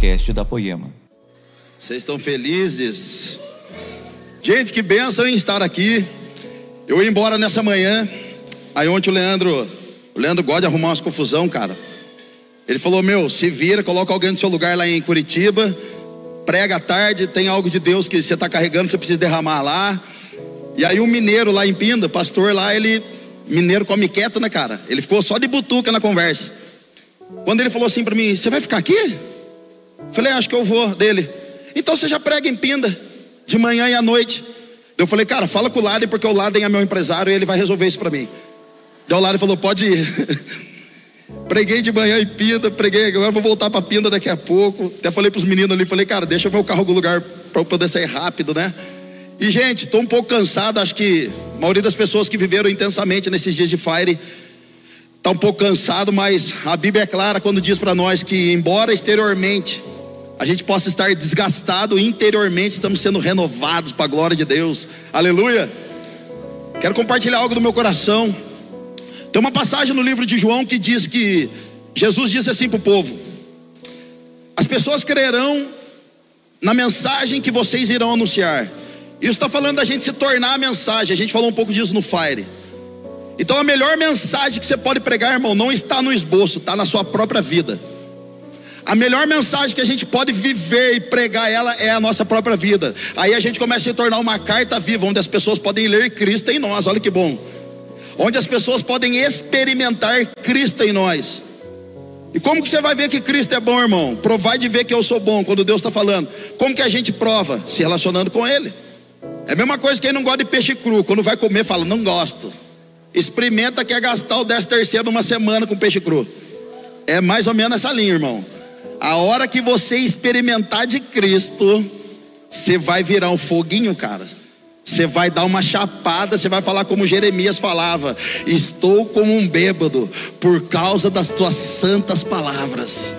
podcast da Poema. Vocês estão felizes? Gente, que bênção em estar aqui. Eu ia embora nessa manhã. Aí ontem o Leandro, o Leandro gosta de arrumar umas confusão, cara. Ele falou: Meu, se vira, coloca alguém no seu lugar lá em Curitiba, prega à tarde, tem algo de Deus que você está carregando, você precisa derramar lá. E aí um mineiro lá em Pinda, pastor lá, ele, mineiro come quieto, né, cara? Ele ficou só de butuca na conversa. Quando ele falou assim para mim: Você vai ficar aqui? Falei: Acho que eu vou. Dele. Então você já prega em Pinda, de manhã e à noite. Eu falei: Cara, fala com o Laden, porque o Laden é meu empresário e ele vai resolver isso para mim. Daí o Laden falou: Pode ir. Preguei de manhã em Pinda, preguei, agora vou voltar para Pinda daqui a pouco. Até falei para os meninos ali, falei, cara, deixa meu carro no lugar para eu poder sair rápido, né? E gente, estou um pouco cansado, acho que a maioria das pessoas que viveram intensamente nesses dias de Fire está um pouco cansado, mas a Bíblia é clara quando diz para nós que, embora exteriormente a gente possa estar desgastado, interiormente estamos sendo renovados para a glória de Deus. Aleluia. Quero compartilhar algo do meu coração. Tem uma passagem no livro de João que diz que Jesus disse assim para o povo: As pessoas crerão na mensagem que vocês irão anunciar. Isso está falando da gente se tornar a mensagem. A gente falou um pouco disso no Fire. Então a melhor mensagem que você pode pregar, irmão, não está no esboço, está na sua própria vida. A melhor mensagem que a gente pode viver e pregar ela é a nossa própria vida. Aí a gente começa a se tornar uma carta viva, onde as pessoas podem ler Cristo em nós. Olha que bom onde as pessoas podem experimentar Cristo em nós. E como que você vai ver que Cristo é bom, irmão? Provar de ver que eu sou bom quando Deus está falando. Como que a gente prova? Se relacionando com Ele. É a mesma coisa que quem não gosta de peixe cru, quando vai comer, fala, não gosto. Experimenta que é gastar o 10 terceiro numa semana com peixe cru. É mais ou menos essa linha, irmão. A hora que você experimentar de Cristo, você vai virar um foguinho, cara. Você vai dar uma chapada, você vai falar como Jeremias falava: Estou como um bêbado por causa das tuas santas palavras.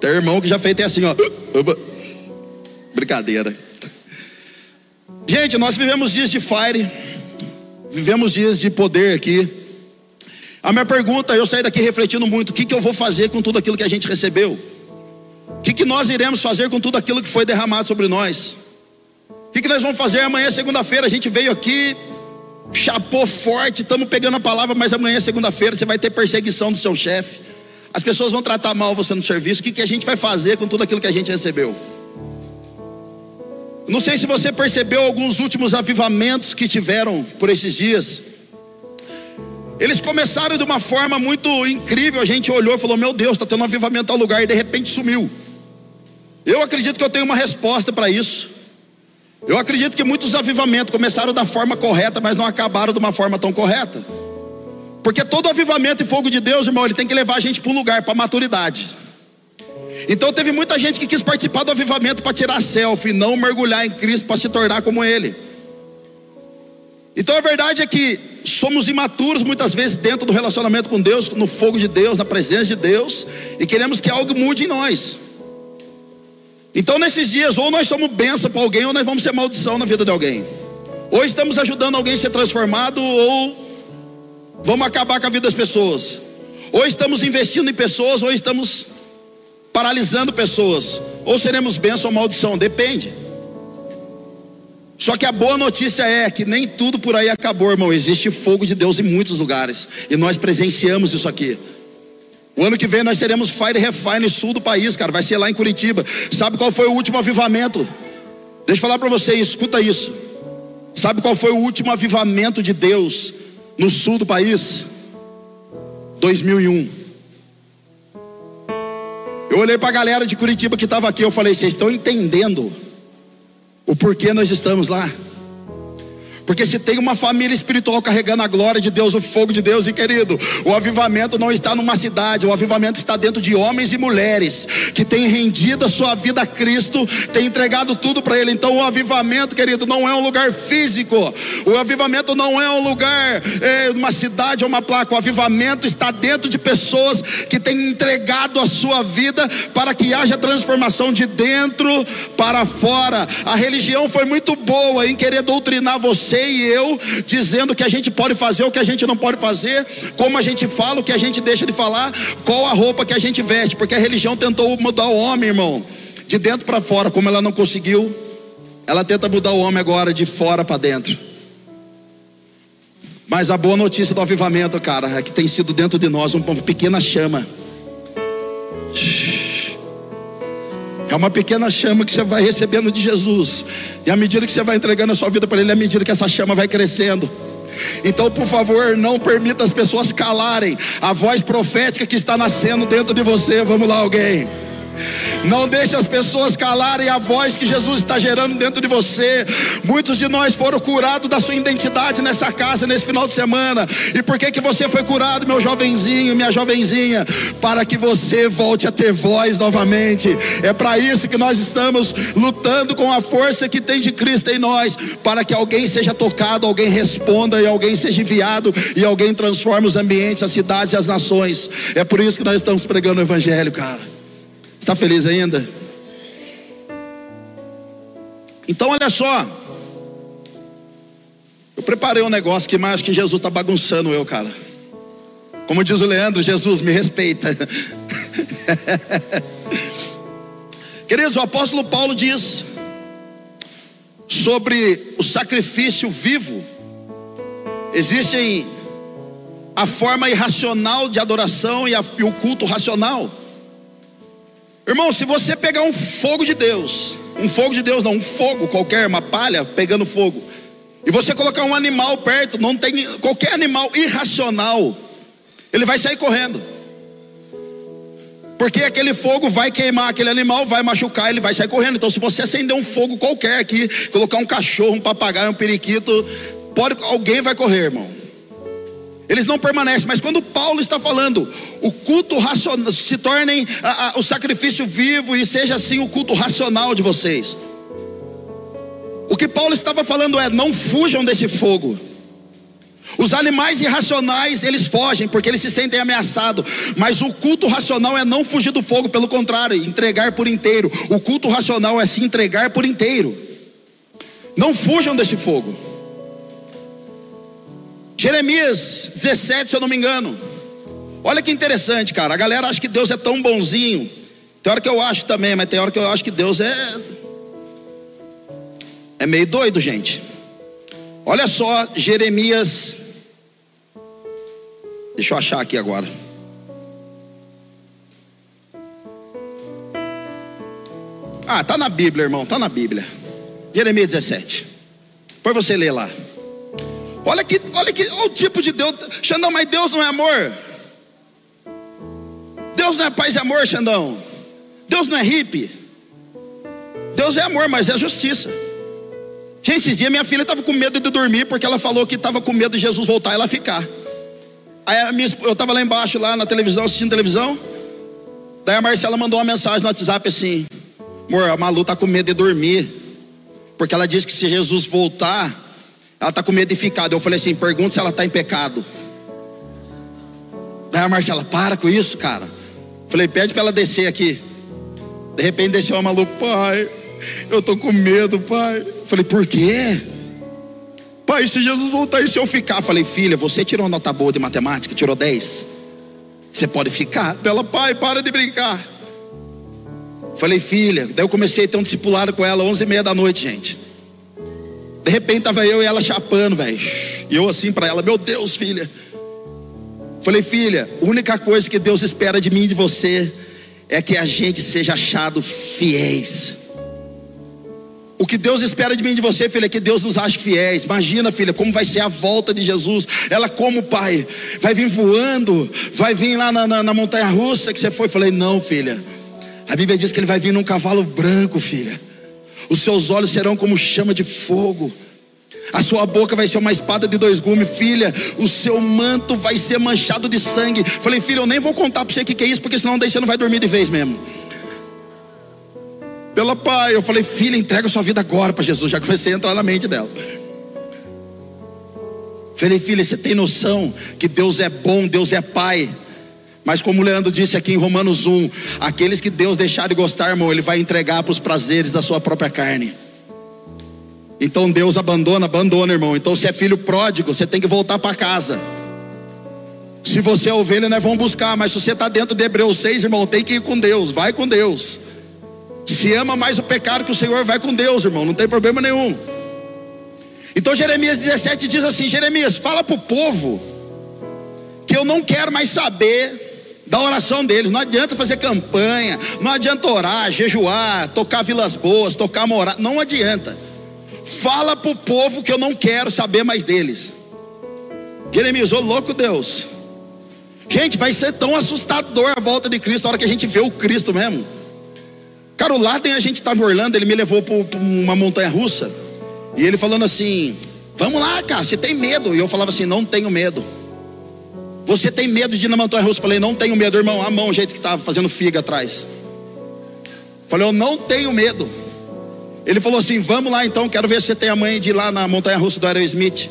Tem irmão que já fez até assim, ó. Brincadeira. Gente, nós vivemos dias de fire, vivemos dias de poder aqui. A minha pergunta, eu saí daqui refletindo muito: o que, que eu vou fazer com tudo aquilo que a gente recebeu? O que, que nós iremos fazer com tudo aquilo que foi derramado sobre nós? O que, que nós vamos fazer amanhã, segunda-feira? A gente veio aqui, chapou forte, estamos pegando a palavra, mas amanhã, segunda-feira, você vai ter perseguição do seu chefe. As pessoas vão tratar mal você no serviço. O que, que a gente vai fazer com tudo aquilo que a gente recebeu? Não sei se você percebeu alguns últimos avivamentos que tiveram por esses dias. Eles começaram de uma forma muito incrível. A gente olhou e falou: Meu Deus, está tendo um avivamento ao lugar, e de repente sumiu. Eu acredito que eu tenho uma resposta para isso. Eu acredito que muitos avivamentos começaram da forma correta, mas não acabaram de uma forma tão correta. Porque todo avivamento e fogo de Deus, irmão, ele tem que levar a gente para um lugar, para maturidade. Então teve muita gente que quis participar do avivamento para tirar selfie, não mergulhar em Cristo para se tornar como Ele. Então a verdade é que somos imaturos muitas vezes dentro do relacionamento com Deus, no fogo de Deus, na presença de Deus, e queremos que algo mude em nós. Então, nesses dias, ou nós somos bênção para alguém, ou nós vamos ser maldição na vida de alguém. Ou estamos ajudando alguém a ser transformado, ou vamos acabar com a vida das pessoas. Ou estamos investindo em pessoas, ou estamos paralisando pessoas. Ou seremos bênção ou maldição, depende. Só que a boa notícia é que nem tudo por aí acabou, irmão. Existe fogo de Deus em muitos lugares. E nós presenciamos isso aqui. O ano que vem nós teremos Fire Refine sul do país, cara. Vai ser lá em Curitiba. Sabe qual foi o último avivamento? Deixa eu falar para vocês, escuta isso. Sabe qual foi o último avivamento de Deus no sul do país? 2001. Eu olhei para a galera de Curitiba que estava aqui, eu falei: vocês estão entendendo o porquê nós estamos lá? Porque se tem uma família espiritual carregando a glória de Deus, o fogo de Deus, e querido, o avivamento não está numa cidade, o avivamento está dentro de homens e mulheres que têm rendido a sua vida a Cristo, têm entregado tudo para Ele. Então, o avivamento, querido, não é um lugar físico, o avivamento não é um lugar, é, uma cidade ou uma placa. O avivamento está dentro de pessoas que têm entregado a sua vida para que haja transformação de dentro para fora. A religião foi muito boa em querer doutrinar você e eu, dizendo que a gente pode fazer, o que a gente não pode fazer, como a gente fala, o que a gente deixa de falar, qual a roupa que a gente veste, porque a religião tentou mudar o homem, irmão, de dentro para fora, como ela não conseguiu, ela tenta mudar o homem agora de fora para dentro. Mas a boa notícia do avivamento, cara, é que tem sido dentro de nós uma pequena chama. É uma pequena chama que você vai recebendo de Jesus. E à medida que você vai entregando a sua vida para Ele, à medida que essa chama vai crescendo. Então, por favor, não permita as pessoas calarem a voz profética que está nascendo dentro de você. Vamos lá, alguém. Não deixe as pessoas calarem a voz que Jesus está gerando dentro de você. Muitos de nós foram curados da sua identidade nessa casa, nesse final de semana. E por que que você foi curado, meu jovenzinho, minha jovenzinha? Para que você volte a ter voz novamente. É para isso que nós estamos lutando com a força que tem de Cristo em nós, para que alguém seja tocado, alguém responda e alguém seja enviado e alguém transforme os ambientes, as cidades e as nações. É por isso que nós estamos pregando o evangelho, cara. Está feliz ainda? Então, olha só. Eu preparei um negócio que mais que Jesus está bagunçando eu, cara. Como diz o Leandro, Jesus me respeita. Queridos, o apóstolo Paulo diz sobre o sacrifício vivo. Existem a forma irracional de adoração e, a, e o culto racional. Irmão, se você pegar um fogo de Deus, um fogo de Deus não, um fogo qualquer, uma palha pegando fogo, e você colocar um animal perto, não tem qualquer animal irracional, ele vai sair correndo. Porque aquele fogo vai queimar aquele animal, vai machucar, ele vai sair correndo. Então, se você acender um fogo qualquer aqui, colocar um cachorro, um papagaio, um periquito, pode, alguém vai correr, irmão eles não permanecem. Mas quando Paulo está falando, o culto racional, se tornem a, a, o sacrifício vivo e seja assim o culto racional de vocês. O que Paulo estava falando é: não fujam desse fogo. Os animais irracionais, eles fogem porque eles se sentem ameaçados. Mas o culto racional é não fugir do fogo, pelo contrário, entregar por inteiro. O culto racional é se entregar por inteiro. Não fujam desse fogo. Jeremias 17, se eu não me engano. Olha que interessante, cara. A galera acha que Deus é tão bonzinho. Tem hora que eu acho também, mas tem hora que eu acho que Deus é. É meio doido, gente. Olha só, Jeremias. Deixa eu achar aqui agora. Ah, tá na Bíblia, irmão, tá na Bíblia. Jeremias 17. Por você ler lá. Olha que, olha que, olha o tipo de Deus. Xandão, mas Deus não é amor. Deus não é paz e amor, Xandão. Deus não é hippie. Deus é amor, mas é justiça. Gente, esses dias minha filha estava com medo de dormir porque ela falou que estava com medo de Jesus voltar e ela ficar. Aí minha, eu estava lá embaixo, lá na televisão, assistindo televisão. Daí a Marcela mandou uma mensagem no WhatsApp assim: Amor, a Malu está com medo de dormir. Porque ela disse que se Jesus voltar, ela está com medo de ficar. Eu falei assim: pergunta se ela está em pecado. Daí a Marcela, para com isso, cara. Falei, pede para ela descer aqui. De repente desceu uma maluco, pai, eu tô com medo, pai. Falei, por quê? Pai, se Jesus voltar e se eu ficar? Falei, filha, você tirou nota boa de matemática, tirou 10. Você pode ficar. Dela, pai, para de brincar. Falei, filha, daí eu comecei a ter um discipulado com ela, 11 e meia da noite, gente. De repente tava eu e ela chapando, velho. E eu assim para ela, meu Deus, filha. Falei, filha, a única coisa que Deus espera de mim e de você é que a gente seja achado fiéis. O que Deus espera de mim e de você, filha, é que Deus nos ache fiéis. Imagina, filha, como vai ser a volta de Jesus. Ela, como pai, vai vir voando, vai vir lá na, na, na montanha russa que você foi. Falei, não, filha. A Bíblia diz que ele vai vir num cavalo branco, filha os seus olhos serão como chama de fogo. A sua boca vai ser uma espada de dois gumes, filha. O seu manto vai ser manchado de sangue. Falei, filha, eu nem vou contar para você o que, que é isso, porque senão daí você não vai dormir de vez mesmo. Pela pai, eu falei, filha, entrega sua vida agora para Jesus. Já comecei a entrar na mente dela. Falei, filha, você tem noção que Deus é bom, Deus é pai. Mas como o Leandro disse aqui em Romanos 1, aqueles que Deus deixar de gostar, irmão, ele vai entregar para os prazeres da sua própria carne. Então Deus abandona, abandona, irmão. Então se é filho pródigo, você tem que voltar para casa. Se você é ovelha, nós vamos buscar, mas se você está dentro de Hebreus 6, irmão, tem que ir com Deus, vai com Deus. Se ama mais o pecado que o Senhor, vai com Deus, irmão, não tem problema nenhum. Então Jeremias 17 diz assim: Jeremias, fala para o povo que eu não quero mais saber da oração deles. Não adianta fazer campanha, não adianta orar, jejuar, tocar vilas boas, tocar morar, não adianta. Fala para o povo que eu não quero saber mais deles. Jeremias, ô louco Deus. Gente, vai ser tão assustador a volta de Cristo a hora que a gente vê o Cristo mesmo. Cara, o Laden a gente estava Orlando, ele me levou para uma montanha russa. E ele falando assim: Vamos lá, cara, você tem medo? E eu falava assim: Não tenho medo. Você tem medo de ir na montanha russa? Falei: Não tenho medo, irmão. A mão, o jeito que estava fazendo figa atrás. Falei: Eu não tenho medo. Ele falou assim: Vamos lá então, quero ver se você tem a mãe de ir lá na montanha russa do Aerosmith.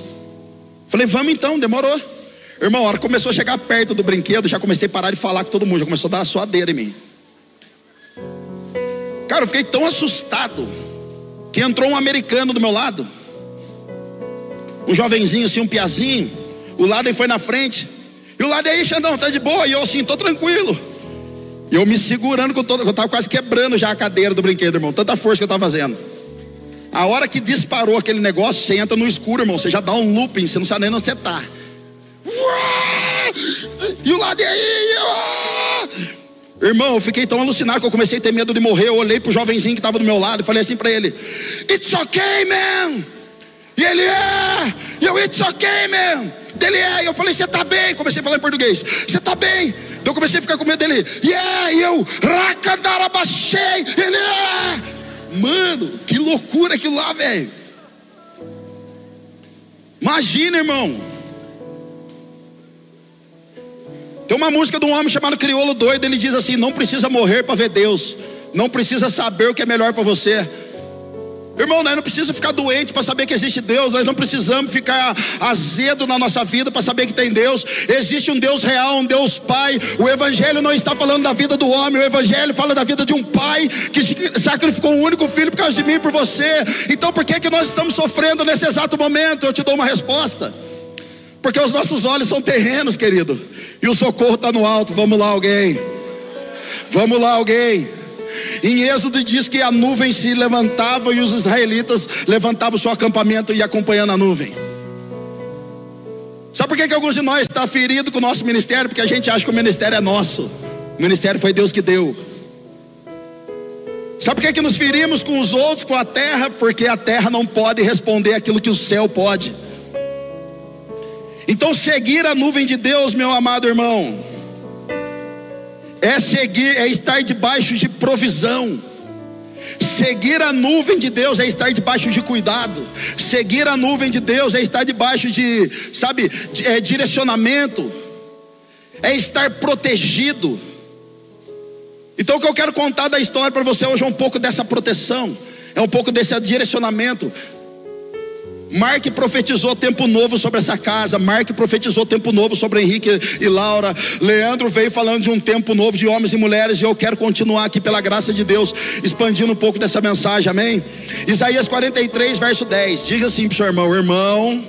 Falei: Vamos então, demorou. Irmão, a hora começou a chegar perto do brinquedo, já comecei a parar de falar com todo mundo, já começou a dar uma suadeira em mim. Cara, eu fiquei tão assustado que entrou um americano do meu lado, um jovenzinho assim, um piazinho. O lado foi na frente. E o lado aí, Xandão, tá de boa? E eu assim, tô tranquilo. E eu me segurando com todo, eu tava quase quebrando já a cadeira do brinquedo, irmão. Tanta força que eu tava fazendo. A hora que disparou aquele negócio, você entra no escuro, irmão. Você já dá um looping, você não sabe nem onde você tá. E o lado aí, irmão, eu fiquei tão alucinado que eu comecei a ter medo de morrer. Eu olhei pro jovenzinho que estava do meu lado e falei assim para ele: It's okay, man. E ele é, e eu, it's okay, man. Ele é, e eu falei: Você tá bem? Comecei a falar em português: Você tá bem? Então eu comecei a ficar com medo dele: Yeah, e eu, racandarabachei. Ele é. Mano, que loucura aquilo lá, velho. Imagina, irmão. Tem uma música de um homem chamado Criolo Doido, ele diz assim: não precisa morrer para ver Deus, não precisa saber o que é melhor para você. Irmão, nós não precisamos ficar doente para saber que existe Deus, nós não precisamos ficar azedo na nossa vida para saber que tem Deus. Existe um Deus real, um Deus Pai. O Evangelho não está falando da vida do homem, o Evangelho fala da vida de um pai que sacrificou um único filho por causa de mim e por você. Então, por que, que nós estamos sofrendo nesse exato momento? Eu te dou uma resposta. Porque os nossos olhos são terrenos, querido. E o socorro está no alto. Vamos lá, alguém. Vamos lá, alguém. Em Êxodo diz que a nuvem se levantava e os israelitas levantavam o seu acampamento e acompanhando a nuvem. Sabe por que, que alguns de nós está ferido com o nosso ministério? Porque a gente acha que o ministério é nosso. O ministério foi Deus que deu. Sabe por que, que nos ferimos com os outros, com a terra? Porque a terra não pode responder aquilo que o céu pode. Então, seguir a nuvem de Deus, meu amado irmão, é seguir, é estar debaixo de provisão. Seguir a nuvem de Deus é estar debaixo de cuidado. Seguir a nuvem de Deus é estar debaixo de, sabe, de, é, direcionamento. É estar protegido. Então o que eu quero contar da história para você hoje é um pouco dessa proteção, é um pouco desse direcionamento. Mark profetizou tempo novo sobre essa casa. Mark profetizou tempo novo sobre Henrique e Laura. Leandro veio falando de um tempo novo de homens e mulheres. E eu quero continuar aqui, pela graça de Deus, expandindo um pouco dessa mensagem. Amém? Isaías 43, verso 10. Diga assim para o seu irmão: Irmão,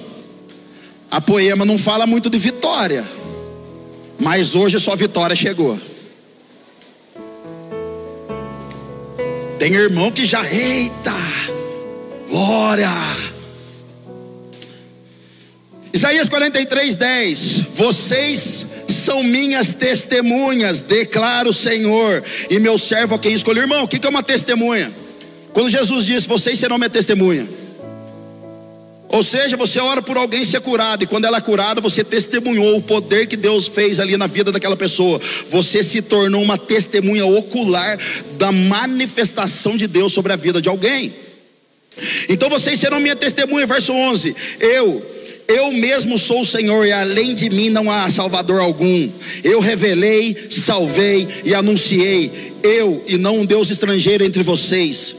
a poema não fala muito de vitória. Mas hoje sua vitória chegou. Tem irmão que já, eita, glória. Isaías 43, 10: Vocês são minhas testemunhas, declara o Senhor, e meu servo a quem escolhi. Irmão, o que é uma testemunha? Quando Jesus disse: Vocês serão minha testemunha. Ou seja, você ora por alguém ser curado, e quando ela é curada, você testemunhou o poder que Deus fez ali na vida daquela pessoa. Você se tornou uma testemunha ocular da manifestação de Deus sobre a vida de alguém. Então vocês serão minha testemunha, verso 11: Eu eu mesmo sou o Senhor e além de mim não há salvador algum. Eu revelei, salvei e anunciei. Eu e não um Deus estrangeiro entre vocês.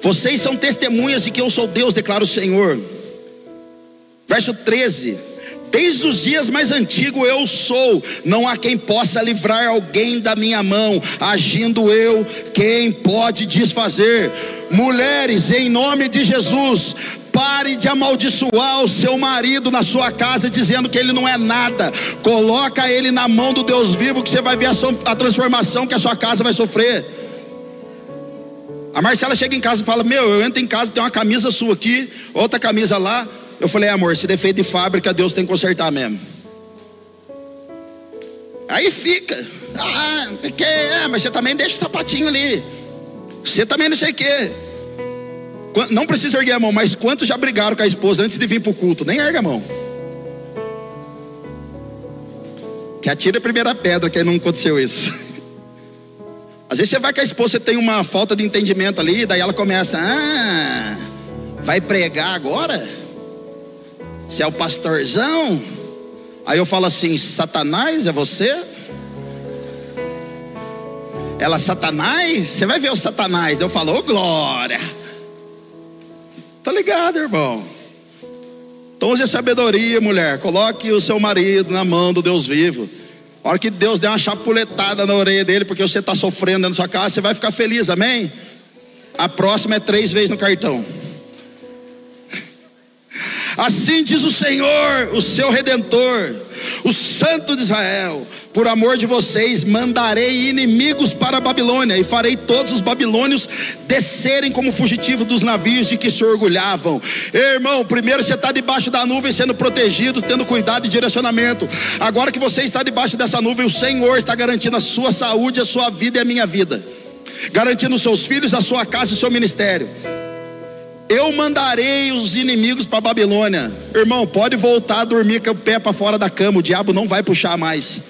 Vocês são testemunhas de que eu sou Deus, declara o Senhor. Verso 13. Desde os dias mais antigos eu sou, não há quem possa livrar alguém da minha mão, agindo eu, quem pode desfazer? Mulheres, em nome de Jesus, pare de amaldiçoar o seu marido na sua casa, dizendo que ele não é nada. Coloca ele na mão do Deus vivo, que você vai ver a, a transformação que a sua casa vai sofrer. A Marcela chega em casa e fala: Meu, eu entro em casa, tem uma camisa sua aqui, outra camisa lá. Eu falei: Amor, se defeito de fábrica, Deus tem que consertar mesmo. Aí fica, ah, porque, é, mas você também deixa o sapatinho ali. Você também não sei o quê. Não precisa erguer a mão, mas quantos já brigaram com a esposa antes de vir para o culto? Nem erga a mão. Que atira a primeira pedra, que aí não aconteceu isso. Às vezes você vai com a esposa, você tem uma falta de entendimento ali, daí ela começa, ah, vai pregar agora? Você é o pastorzão? Aí eu falo assim: Satanás é você? Ela, Satanás? Você vai ver o Satanás. Eu falo, ô oh, glória. Tá ligado, irmão? Então use sabedoria, mulher. Coloque o seu marido na mão do Deus vivo. A hora que Deus der uma chapuletada na orelha dele, porque você está sofrendo da sua casa, você vai ficar feliz, amém? A próxima é três vezes no cartão. Assim diz o Senhor, o seu redentor, o Santo de Israel: por amor de vocês, mandarei inimigos para a Babilônia e farei todos os babilônios descerem como fugitivos dos navios de que se orgulhavam. Irmão, primeiro você está debaixo da nuvem sendo protegido, tendo cuidado e direcionamento. Agora que você está debaixo dessa nuvem, o Senhor está garantindo a sua saúde, a sua vida e a minha vida, garantindo os seus filhos, a sua casa e o seu ministério. Eu mandarei os inimigos para Babilônia. Irmão, pode voltar a dormir com o pé para fora da cama, o diabo não vai puxar mais.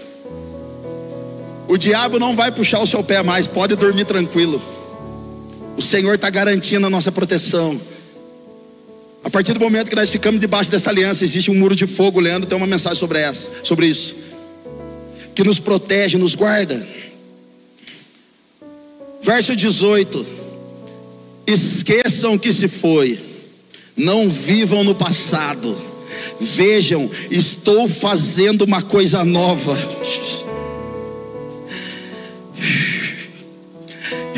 O diabo não vai puxar o seu pé mais, pode dormir tranquilo. O Senhor está garantindo a nossa proteção. A partir do momento que nós ficamos debaixo dessa aliança, existe um muro de fogo, Leandro tem uma mensagem sobre essa, sobre isso. Que nos protege, nos guarda. Verso 18. Esqueçam que se foi, não vivam no passado. Vejam, estou fazendo uma coisa nova.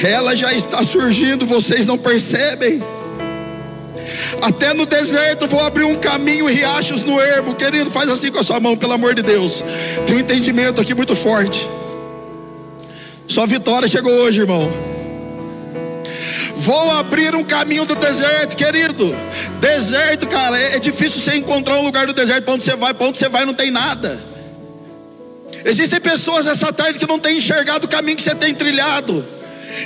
Ela já está surgindo, vocês não percebem? Até no deserto vou abrir um caminho e riachos no ermo. Querido, faz assim com a sua mão, pelo amor de Deus. Tem um entendimento aqui muito forte. Sua vitória chegou hoje, irmão. Vou abrir um caminho do deserto, querido. Deserto, cara, é, é difícil você encontrar um lugar do deserto para onde você vai, para onde você vai não tem nada. Existem pessoas essa tarde que não têm enxergado o caminho que você tem trilhado.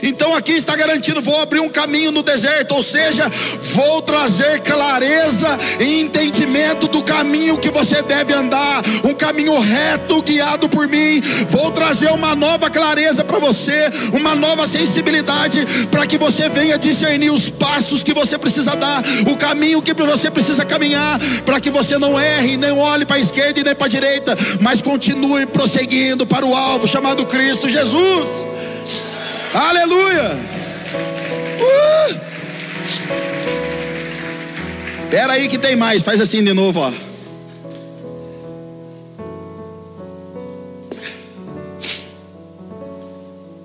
Então aqui está garantido: vou abrir um caminho no deserto, ou seja, vou trazer clareza e entendimento do caminho que você deve andar, um caminho reto guiado por mim. Vou trazer uma nova clareza para você, uma nova sensibilidade para que você venha discernir os passos que você precisa dar, o caminho que você precisa caminhar, para que você não erre, nem olhe para a esquerda e nem para a direita, mas continue prosseguindo para o alvo chamado Cristo Jesus. Aleluia! Uh! Pera aí que tem mais, faz assim de novo, ó.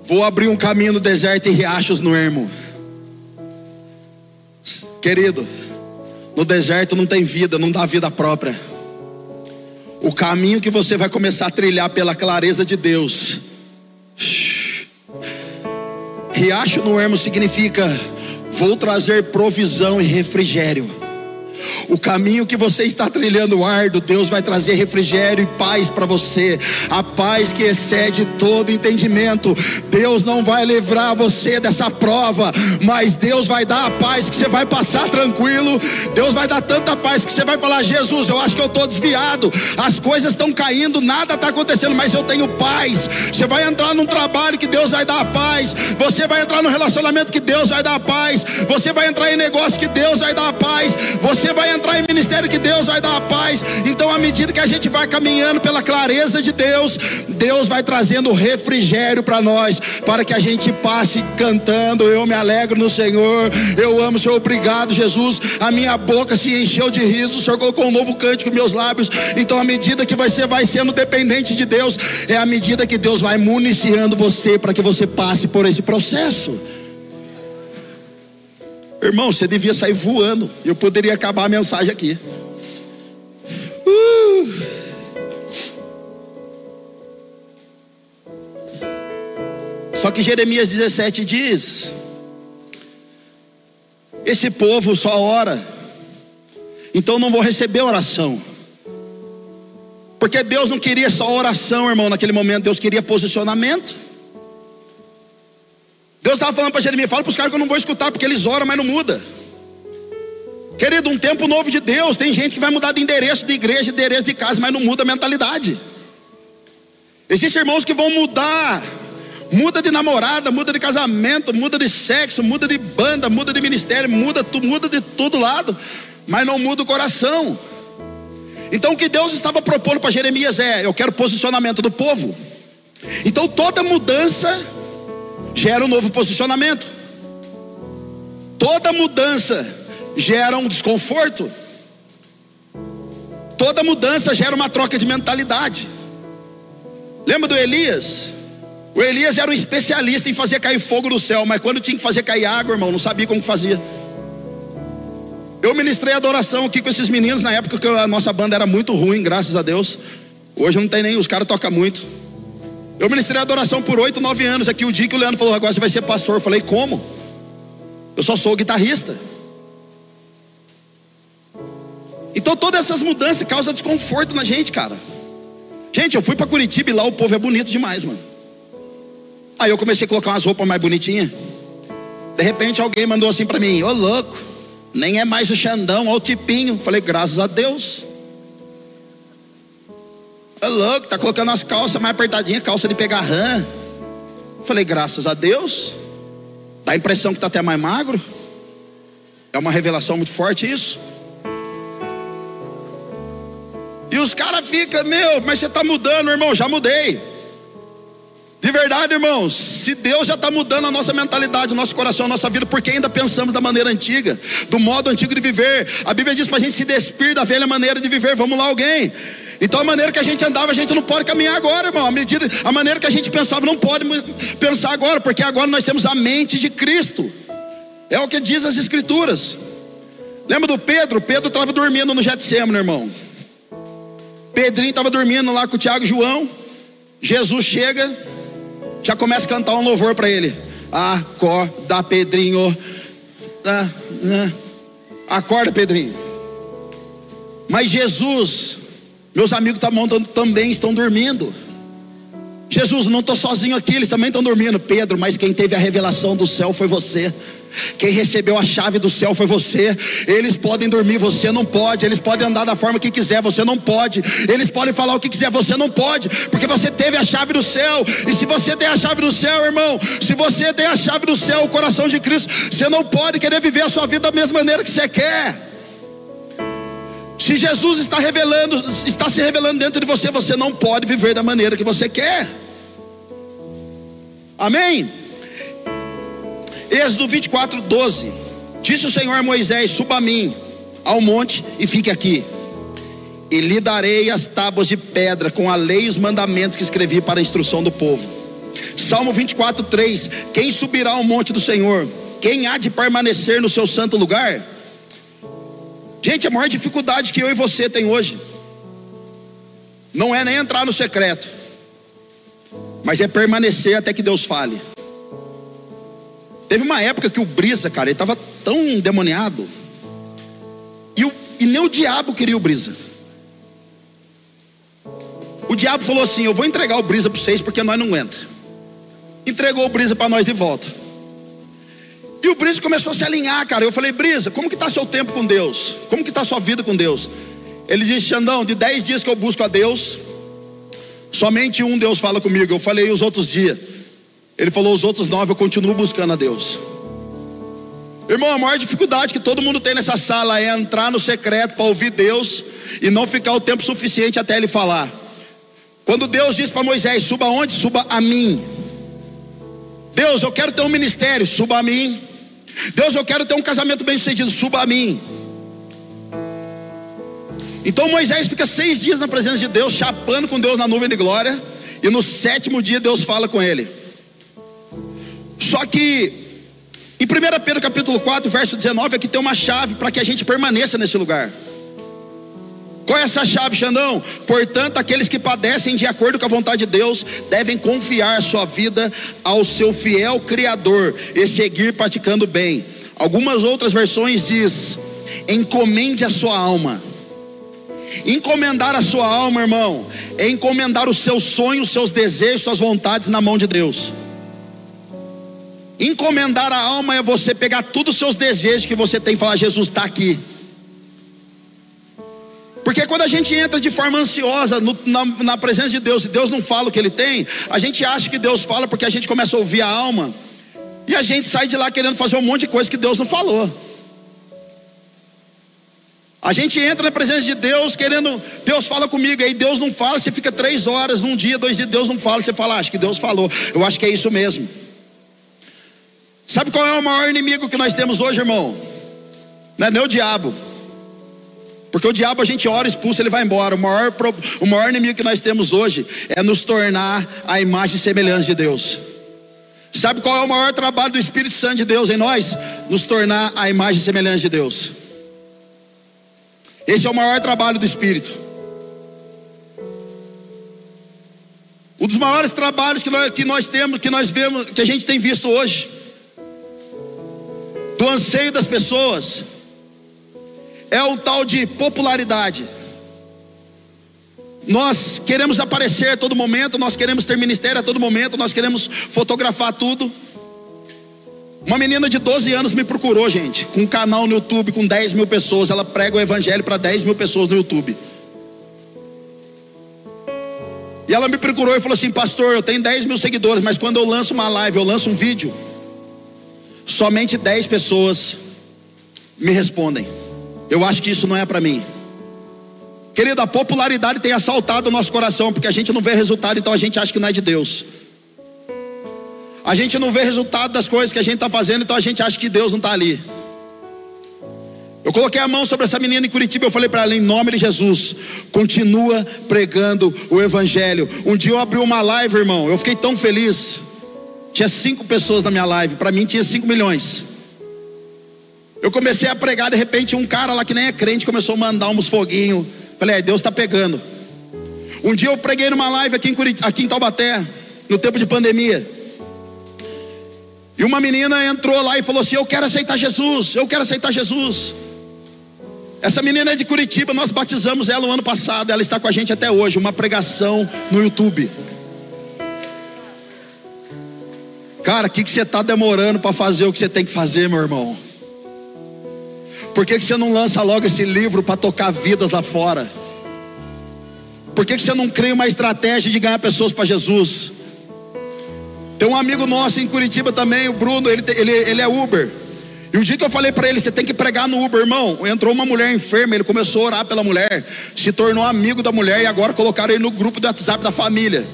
Vou abrir um caminho no deserto e riachos no ermo. Querido, no deserto não tem vida, não dá vida própria. O caminho que você vai começar a trilhar pela clareza de Deus Riacho no ermo significa vou trazer provisão e refrigério. O caminho que você está trilhando ardo, Deus vai trazer refrigério e paz para você, a paz que excede todo entendimento. Deus não vai livrar você dessa prova, mas Deus vai dar a paz que você vai passar tranquilo. Deus vai dar tanta paz que você vai falar: Jesus, eu acho que eu estou desviado, as coisas estão caindo, nada está acontecendo, mas eu tenho paz. Você vai entrar num trabalho que Deus vai dar a paz, você vai entrar num relacionamento que Deus vai dar a paz, você vai entrar em negócio que Deus vai dar a paz, você vai entrar entrar em ministério que Deus vai dar a paz. Então, à medida que a gente vai caminhando pela clareza de Deus, Deus vai trazendo refrigério para nós, para que a gente passe cantando: Eu me alegro no Senhor, eu amo o Senhor, obrigado, Jesus. A minha boca se encheu de riso, o Senhor colocou um novo cântico em meus lábios. Então, à medida que você vai sendo dependente de Deus, é à medida que Deus vai municiando você para que você passe por esse processo. Irmão, você devia sair voando. Eu poderia acabar a mensagem aqui. Uh. Só que Jeremias 17 diz: Esse povo só ora, então não vou receber oração. Porque Deus não queria só oração, irmão, naquele momento, Deus queria posicionamento. Deus estava falando para Jeremias: fala para os caras que eu não vou escutar, porque eles oram, mas não muda. Querido, um tempo novo de Deus, tem gente que vai mudar de endereço de igreja, de endereço de casa, mas não muda a mentalidade. Existem irmãos que vão mudar, muda de namorada, muda de casamento, muda de sexo, muda de banda, muda de ministério, muda, muda de todo lado, mas não muda o coração. Então o que Deus estava propondo para Jeremias é: eu quero posicionamento do povo. Então toda mudança gera um novo posicionamento. Toda mudança gera um desconforto. Toda mudança gera uma troca de mentalidade. Lembra do Elias? O Elias era um especialista em fazer cair fogo do céu, mas quando tinha que fazer cair água, irmão, não sabia como fazia. Eu ministrei adoração aqui com esses meninos na época que a nossa banda era muito ruim, graças a Deus. Hoje não tem nem, os caras tocam muito. Eu ministrei adoração por oito, nove anos aqui. O dia que o Leandro falou, agora você vai ser pastor. Eu falei, como? Eu só sou guitarrista. Então todas essas mudanças causam desconforto na gente, cara. Gente, eu fui para Curitiba e lá o povo é bonito demais, mano. Aí eu comecei a colocar umas roupas mais bonitinhas. De repente alguém mandou assim para mim: Ô louco, nem é mais o Xandão, olha o tipinho. Falei, graças a Deus. Ô louco, tá colocando as calças mais apertadinhas, calça de pegar rã. Falei, graças a Deus. Dá a impressão que tá até mais magro. É uma revelação muito forte isso. E os caras ficam, meu, mas você está mudando, irmão. Já mudei. De verdade, irmãos, se Deus já está mudando a nossa mentalidade, o nosso coração, a nossa vida, por que ainda pensamos da maneira antiga, do modo antigo de viver? A Bíblia diz para a gente se despir da velha maneira de viver. Vamos lá, alguém. Então a maneira que a gente andava, a gente não pode caminhar agora, irmão. A medida, a maneira que a gente pensava, não pode pensar agora, porque agora nós temos a mente de Cristo. É o que diz as Escrituras. Lembra do Pedro? Pedro estava dormindo no Getsemane, irmão. Pedrinho estava dormindo lá com o Tiago e João. Jesus chega, já começa a cantar um louvor para ele. Acorda, Pedrinho. Ah, ah. Acorda, Pedrinho. Mas Jesus, meus amigos também estão dormindo. Jesus, não estou sozinho aqui, eles também estão dormindo. Pedro, mas quem teve a revelação do céu foi você. Quem recebeu a chave do céu foi você. Eles podem dormir, você não pode. Eles podem andar da forma que quiser, você não pode. Eles podem falar o que quiser, você não pode, porque você teve a chave do céu. E se você tem a chave do céu, irmão, se você tem a chave do céu, o coração de Cristo, você não pode querer viver a sua vida da mesma maneira que você quer. Se Jesus está revelando, está se revelando dentro de você, você não pode viver da maneira que você quer. Amém? Êxodo 24, 12. Disse o Senhor a Moisés: Suba a mim ao monte e fique aqui. E lhe darei as tábuas de pedra com a lei e os mandamentos que escrevi para a instrução do povo. Salmo 24, 3. Quem subirá ao monte do Senhor? Quem há de permanecer no seu santo lugar? Gente, a maior dificuldade que eu e você tem hoje não é nem entrar no secreto, mas é permanecer até que Deus fale. Teve uma época que o Brisa, cara, ele estava tão endemoniado. E, e nem o diabo queria o Brisa. O diabo falou assim: Eu vou entregar o Brisa para vocês porque nós não aguenta. Entregou o Brisa para nós de volta. E o Brisa começou a se alinhar, cara. Eu falei, Brisa, como que está seu tempo com Deus? Como que está sua vida com Deus? Ele disse, Xandão, de dez dias que eu busco a Deus, somente um Deus fala comigo. Eu falei os outros dias. Ele falou: os outros nove eu continuo buscando a Deus. Irmão, a maior dificuldade que todo mundo tem nessa sala é entrar no secreto para ouvir Deus e não ficar o tempo suficiente até Ele falar. Quando Deus disse para Moisés: suba onde? Suba a mim. Deus, eu quero ter um ministério, suba a mim. Deus, eu quero ter um casamento bem sucedido, suba a mim. Então Moisés fica seis dias na presença de Deus, chapando com Deus na nuvem de glória, e no sétimo dia Deus fala com ele. Só que Em 1 Pedro capítulo 4, verso 19, aqui tem uma chave para que a gente permaneça nesse lugar. Qual é essa chave, Xandão? Portanto, aqueles que padecem de acordo com a vontade de Deus devem confiar sua vida ao seu fiel Criador e seguir praticando bem. Algumas outras versões diz: encomende a sua alma. Encomendar a sua alma, irmão, é encomendar os seus sonhos, seus desejos, suas vontades na mão de Deus. Encomendar a alma é você pegar todos os seus desejos que você tem e falar: Jesus está aqui. Porque quando a gente entra de forma ansiosa no, na, na, presença de Deus e Deus não fala o que Ele tem, a gente acha que Deus fala porque a gente começa a ouvir a alma e a gente sai de lá querendo fazer um monte de coisa que Deus não falou. A gente entra na presença de Deus querendo, Deus fala comigo, aí Deus não fala, você fica três horas, um dia, dois dias, Deus não fala, você fala, ah, acho que Deus falou, eu acho que é isso mesmo. Sabe qual é o maior inimigo que nós temos hoje, irmão? Não é nem o diabo. Porque o diabo a gente ora, expulsa, ele vai embora. O maior, o maior inimigo que nós temos hoje é nos tornar a imagem e semelhança de Deus. Sabe qual é o maior trabalho do Espírito Santo de Deus em nós? Nos tornar a imagem e semelhança de Deus. Esse é o maior trabalho do Espírito. Um dos maiores trabalhos que nós, que nós temos, que nós vemos, que a gente tem visto hoje, do anseio das pessoas, é o tal de popularidade. Nós queremos aparecer a todo momento, nós queremos ter ministério a todo momento, nós queremos fotografar tudo. Uma menina de 12 anos me procurou, gente, com um canal no YouTube com 10 mil pessoas. Ela prega o evangelho para 10 mil pessoas no YouTube. E ela me procurou e falou assim: Pastor, eu tenho 10 mil seguidores, mas quando eu lanço uma live, eu lanço um vídeo, somente 10 pessoas me respondem. Eu acho que isso não é para mim. Querida, a popularidade tem assaltado o nosso coração, porque a gente não vê resultado, então a gente acha que não é de Deus. A gente não vê resultado das coisas que a gente está fazendo, então a gente acha que Deus não está ali. Eu coloquei a mão sobre essa menina em Curitiba, eu falei para ela, em nome de Jesus, continua pregando o Evangelho. Um dia eu abri uma live, irmão, eu fiquei tão feliz. Tinha cinco pessoas na minha live, para mim tinha cinco milhões. Eu comecei a pregar, de repente um cara lá que nem é crente começou a mandar uns foguinhos. Falei, é, Deus está pegando. Um dia eu preguei numa live aqui em, Curit aqui em Taubaté, no tempo de pandemia. E uma menina entrou lá e falou assim: Eu quero aceitar Jesus, eu quero aceitar Jesus. Essa menina é de Curitiba, nós batizamos ela o ano passado, ela está com a gente até hoje, uma pregação no YouTube. Cara, o que, que você está demorando para fazer o que você tem que fazer, meu irmão? Por que, que você não lança logo esse livro para tocar vidas lá fora? Por que, que você não cria uma estratégia de ganhar pessoas para Jesus? Tem um amigo nosso em Curitiba também, o Bruno, ele, ele, ele é Uber. E o dia que eu falei para ele, você tem que pregar no Uber, irmão. Entrou uma mulher enferma, ele começou a orar pela mulher, se tornou amigo da mulher e agora colocaram ele no grupo do WhatsApp da família.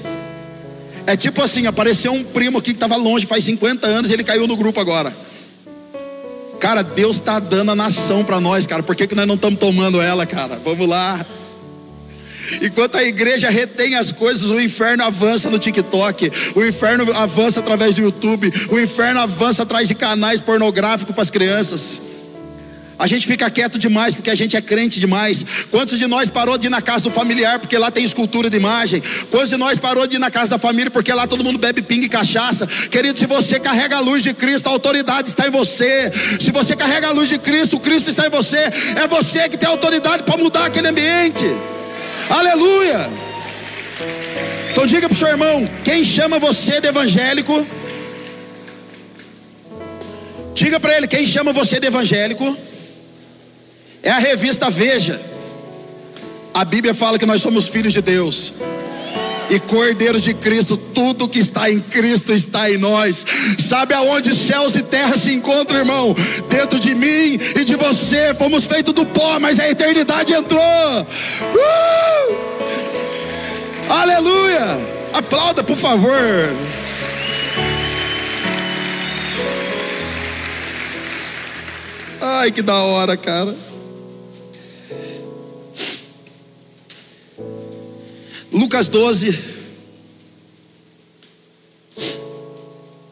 É tipo assim, apareceu um primo aqui que estava longe faz 50 anos e ele caiu no grupo agora. Cara, Deus está dando a nação para nós, cara. Por que, que nós não estamos tomando ela, cara? Vamos lá. Enquanto a igreja retém as coisas, o inferno avança no TikTok, o inferno avança através do YouTube, o inferno avança atrás de canais pornográficos para as crianças. A gente fica quieto demais porque a gente é crente demais. Quantos de nós parou de ir na casa do familiar porque lá tem escultura de imagem? Quantos de nós parou de ir na casa da família porque lá todo mundo bebe pinga e cachaça? Querido, se você carrega a luz de Cristo, a autoridade está em você. Se você carrega a luz de Cristo, o Cristo está em você. É você que tem autoridade para mudar aquele ambiente. Aleluia! Então diga para o seu irmão: quem chama você de evangélico? Diga para ele: quem chama você de evangélico? É a revista Veja. A Bíblia fala que nós somos filhos de Deus e cordeiros de Cristo, tudo que está em Cristo está em nós. Sabe aonde céus e terra se encontram, irmão? Dentro de mim e de você. Fomos feitos do pó, mas a eternidade entrou. Uh! Aleluia! Aplauda, por favor. Ai, que da hora, cara. Lucas 12,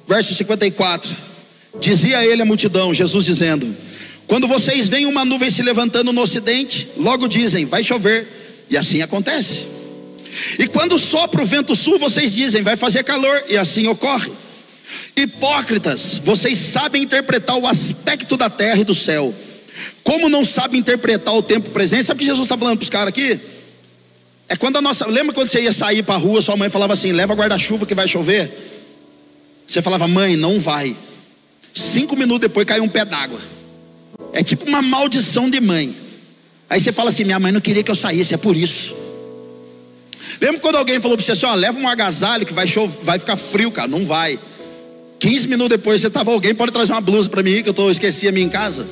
verso 54. Dizia ele a multidão, Jesus dizendo: Quando vocês veem uma nuvem se levantando no ocidente, logo dizem, vai chover, e assim acontece. E quando sopra o vento sul, vocês dizem, vai fazer calor, e assim ocorre. Hipócritas, vocês sabem interpretar o aspecto da terra e do céu, como não sabem interpretar o tempo presente? Sabe o que Jesus está falando para os caras aqui? É quando a nossa. Lembra quando você ia sair para a rua, sua mãe falava assim: leva guarda-chuva que vai chover? Você falava, mãe, não vai. Cinco minutos depois caiu um pé d'água. É tipo uma maldição de mãe. Aí você fala assim: minha mãe não queria que eu saísse, é por isso. Lembra quando alguém falou para você assim: ó, leva um agasalho que vai, chover, vai ficar frio, cara? Não vai. 15 minutos depois você estava, alguém pode trazer uma blusa para mim que eu tô, esqueci a minha em casa.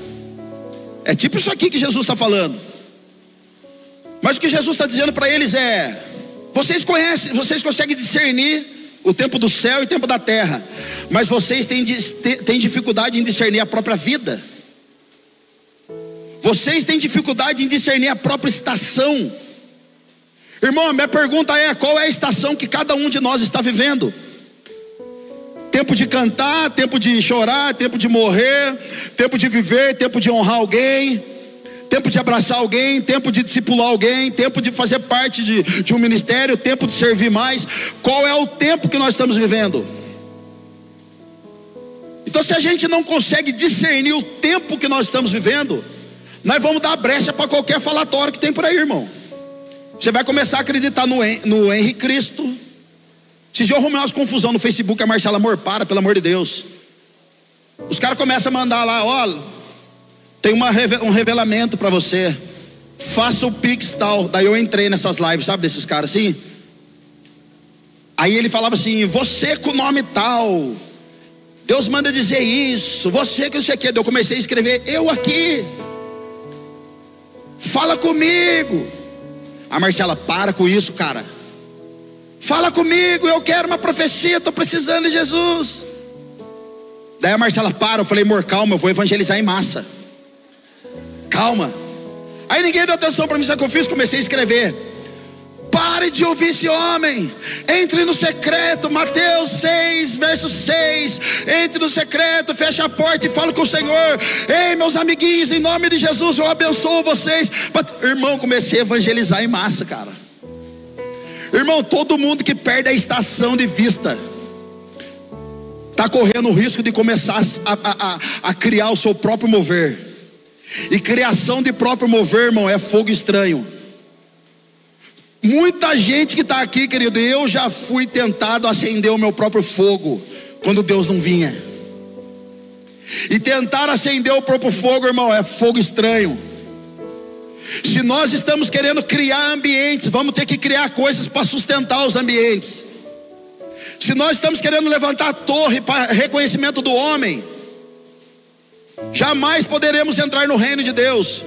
É tipo isso aqui que Jesus está falando. Mas o que Jesus está dizendo para eles é: vocês conhecem, vocês conseguem discernir o tempo do céu e o tempo da terra, mas vocês têm, têm dificuldade em discernir a própria vida. Vocês têm dificuldade em discernir a própria estação. Irmão, minha pergunta é: qual é a estação que cada um de nós está vivendo? Tempo de cantar, tempo de chorar, tempo de morrer, tempo de viver, tempo de honrar alguém, tempo de abraçar alguém, tempo de discipular alguém, tempo de fazer parte de, de um ministério, tempo de servir mais. Qual é o tempo que nós estamos vivendo? Então, se a gente não consegue discernir o tempo que nós estamos vivendo, nós vamos dar brecha para qualquer falatório que tem por aí, irmão. Você vai começar a acreditar no, no Henri Cristo, se eu arrumei umas confusão no Facebook, a Marcela Amor, para, pelo amor de Deus. Os caras começam a mandar lá, ó, tem uma, um revelamento para você. Faça o Pix tal. Daí eu entrei nessas lives, sabe, desses caras assim. Aí ele falava assim: Você com o nome tal. Deus manda dizer isso. Você que não sei o que. Eu comecei a escrever: Eu aqui. Fala comigo. A Marcela, para com isso, cara. Fala comigo, eu quero uma profecia, estou precisando de Jesus. Daí a Marcela para, eu falei, amor, calma, eu vou evangelizar em massa. Calma. Aí ninguém deu atenção para mim, sabe o que eu fiz? Comecei a escrever. Pare de ouvir esse homem. Entre no secreto, Mateus 6, verso 6. Entre no secreto, feche a porta e fala com o Senhor. Ei, meus amiguinhos, em nome de Jesus, eu abençoo vocês. Irmão, comecei a evangelizar em massa, cara. Irmão, todo mundo que perde a estação de vista está correndo o risco de começar a, a, a, a criar o seu próprio mover. E criação de próprio mover, irmão, é fogo estranho. Muita gente que está aqui, querido, eu já fui tentado acender o meu próprio fogo quando Deus não vinha. E tentar acender o próprio fogo, irmão, é fogo estranho. Se nós estamos querendo criar ambientes, vamos ter que criar coisas para sustentar os ambientes. Se nós estamos querendo levantar a torre para reconhecimento do homem, jamais poderemos entrar no reino de Deus.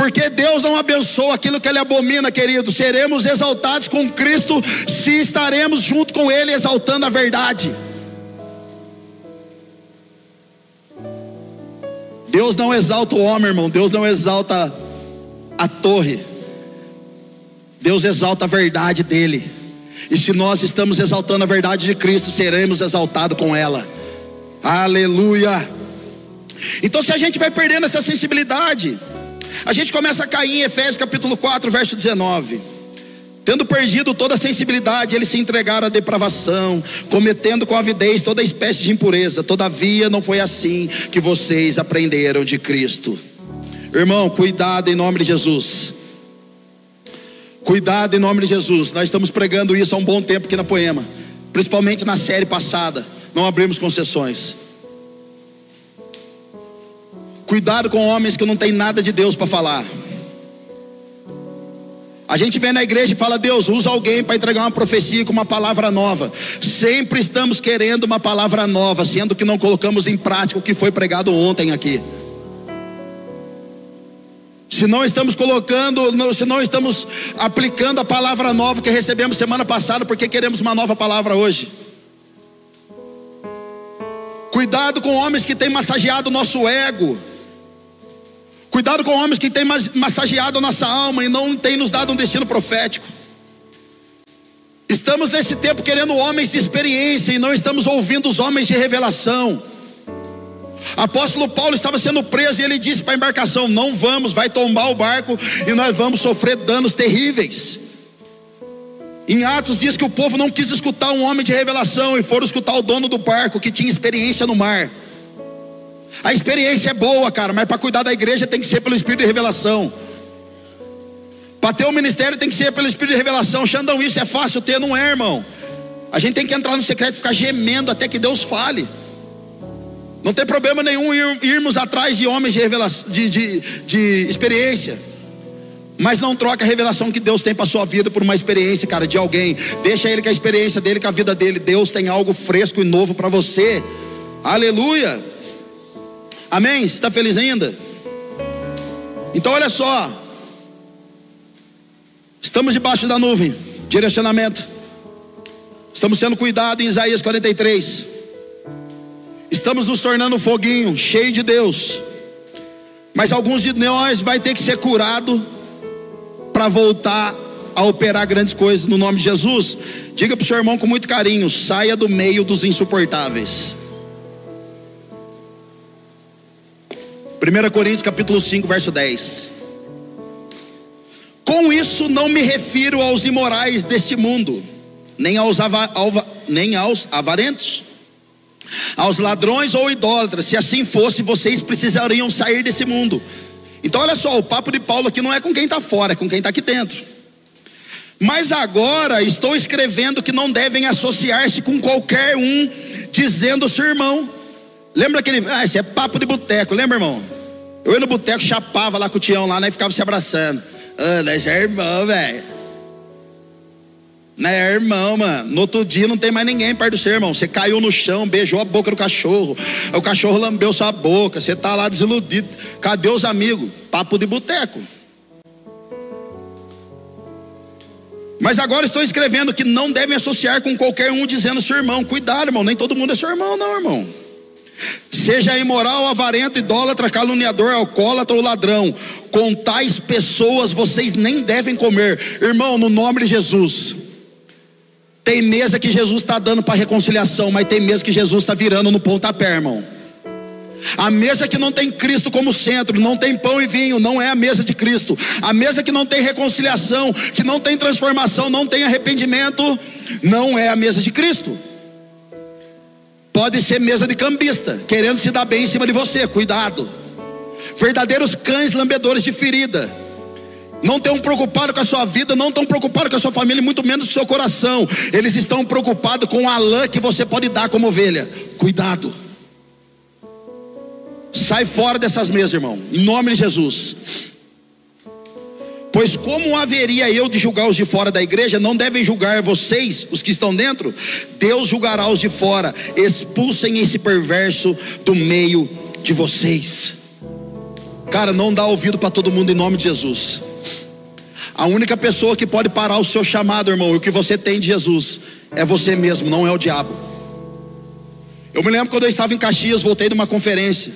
Porque Deus não abençoa aquilo que Ele abomina, querido. Seremos exaltados com Cristo se estaremos junto com Ele exaltando a verdade. Deus não exalta o homem, irmão. Deus não exalta a torre. Deus exalta a verdade dele. E se nós estamos exaltando a verdade de Cristo, seremos exaltados com ela. Aleluia. Então, se a gente vai perdendo essa sensibilidade, a gente começa a cair em Efésios capítulo 4, verso 19. Tendo perdido toda a sensibilidade, eles se entregaram à depravação, cometendo com avidez toda espécie de impureza. Todavia, não foi assim que vocês aprenderam de Cristo. Irmão, cuidado em nome de Jesus. Cuidado em nome de Jesus. Nós estamos pregando isso há um bom tempo aqui na Poema, principalmente na série passada. Não abrimos concessões. Cuidado com homens que não têm nada de Deus para falar. A gente vem na igreja e fala, Deus, usa alguém para entregar uma profecia com uma palavra nova. Sempre estamos querendo uma palavra nova, sendo que não colocamos em prática o que foi pregado ontem aqui. Se não estamos colocando, se não estamos aplicando a palavra nova que recebemos semana passada, porque queremos uma nova palavra hoje. Cuidado com homens que têm massageado o nosso ego Cuidado com homens que têm massageado a nossa alma e não têm nos dado um destino profético. Estamos nesse tempo querendo homens de experiência e não estamos ouvindo os homens de revelação. Apóstolo Paulo estava sendo preso e ele disse para a embarcação: Não vamos, vai tombar o barco e nós vamos sofrer danos terríveis. Em Atos diz que o povo não quis escutar um homem de revelação e foram escutar o dono do barco que tinha experiência no mar. A experiência é boa, cara, mas para cuidar da igreja tem que ser pelo Espírito de revelação. Para ter o um ministério tem que ser pelo Espírito de revelação. Xandão, isso é fácil ter, não é, irmão? A gente tem que entrar no secreto e ficar gemendo até que Deus fale. Não tem problema nenhum irmos atrás de homens de, revelação, de, de, de experiência. Mas não troca a revelação que Deus tem para sua vida por uma experiência, cara, de alguém. Deixa ele com a experiência dele, com a vida dele. Deus tem algo fresco e novo para você. Aleluia. Amém? Está feliz ainda? Então olha só. Estamos debaixo da nuvem. Direcionamento. Estamos sendo cuidados em Isaías 43. Estamos nos tornando um foguinho, cheio de Deus. Mas alguns de nós vai ter que ser curado para voltar a operar grandes coisas no nome de Jesus. Diga para o seu irmão com muito carinho: saia do meio dos insuportáveis. 1 Coríntios capítulo 5, verso 10. Com isso não me refiro aos imorais deste mundo, nem aos, ava, alva, nem aos avarentos, aos ladrões ou idólatras. Se assim fosse, vocês precisariam sair desse mundo. Então, olha só, o papo de Paulo aqui não é com quem está fora, é com quem está aqui dentro. Mas agora estou escrevendo que não devem associar-se com qualquer um, dizendo seu irmão. Lembra aquele. Ah, esse é papo de boteco, lembra, irmão? Eu ia no boteco, chapava lá com o Tião lá, né? E ficava se abraçando. Ah, nós é irmão, velho. Não é irmão, mano. No outro dia não tem mais ninguém perto do seu irmão. Você caiu no chão, beijou a boca do cachorro. O cachorro lambeu sua boca. Você tá lá desiludido. Cadê os amigos? Papo de boteco. Mas agora estou escrevendo que não devem associar com qualquer um dizendo seu irmão. Cuidado, irmão. Nem todo mundo é seu irmão, não, irmão. Seja imoral, avarento, idólatra, caluniador, alcoólatra ou ladrão, com tais pessoas vocês nem devem comer, irmão, no nome de Jesus. Tem mesa que Jesus está dando para reconciliação, mas tem mesa que Jesus está virando no pontapé, irmão. A mesa que não tem Cristo como centro, não tem pão e vinho, não é a mesa de Cristo. A mesa que não tem reconciliação, que não tem transformação, não tem arrependimento, não é a mesa de Cristo. Pode ser mesa de cambista, querendo se dar bem em cima de você, cuidado. Verdadeiros cães lambedores de ferida. Não estão preocupados com a sua vida, não estão preocupados com a sua família, muito menos com o seu coração. Eles estão preocupados com a lã que você pode dar como ovelha. Cuidado. Sai fora dessas mesas, irmão. Em nome de Jesus. Pois como haveria eu de julgar os de fora da igreja, não devem julgar vocês, os que estão dentro. Deus julgará os de fora. Expulsem esse perverso do meio de vocês. Cara, não dá ouvido para todo mundo em nome de Jesus. A única pessoa que pode parar o seu chamado, irmão, e o que você tem de Jesus, é você mesmo, não é o diabo. Eu me lembro quando eu estava em Caxias, voltei de uma conferência.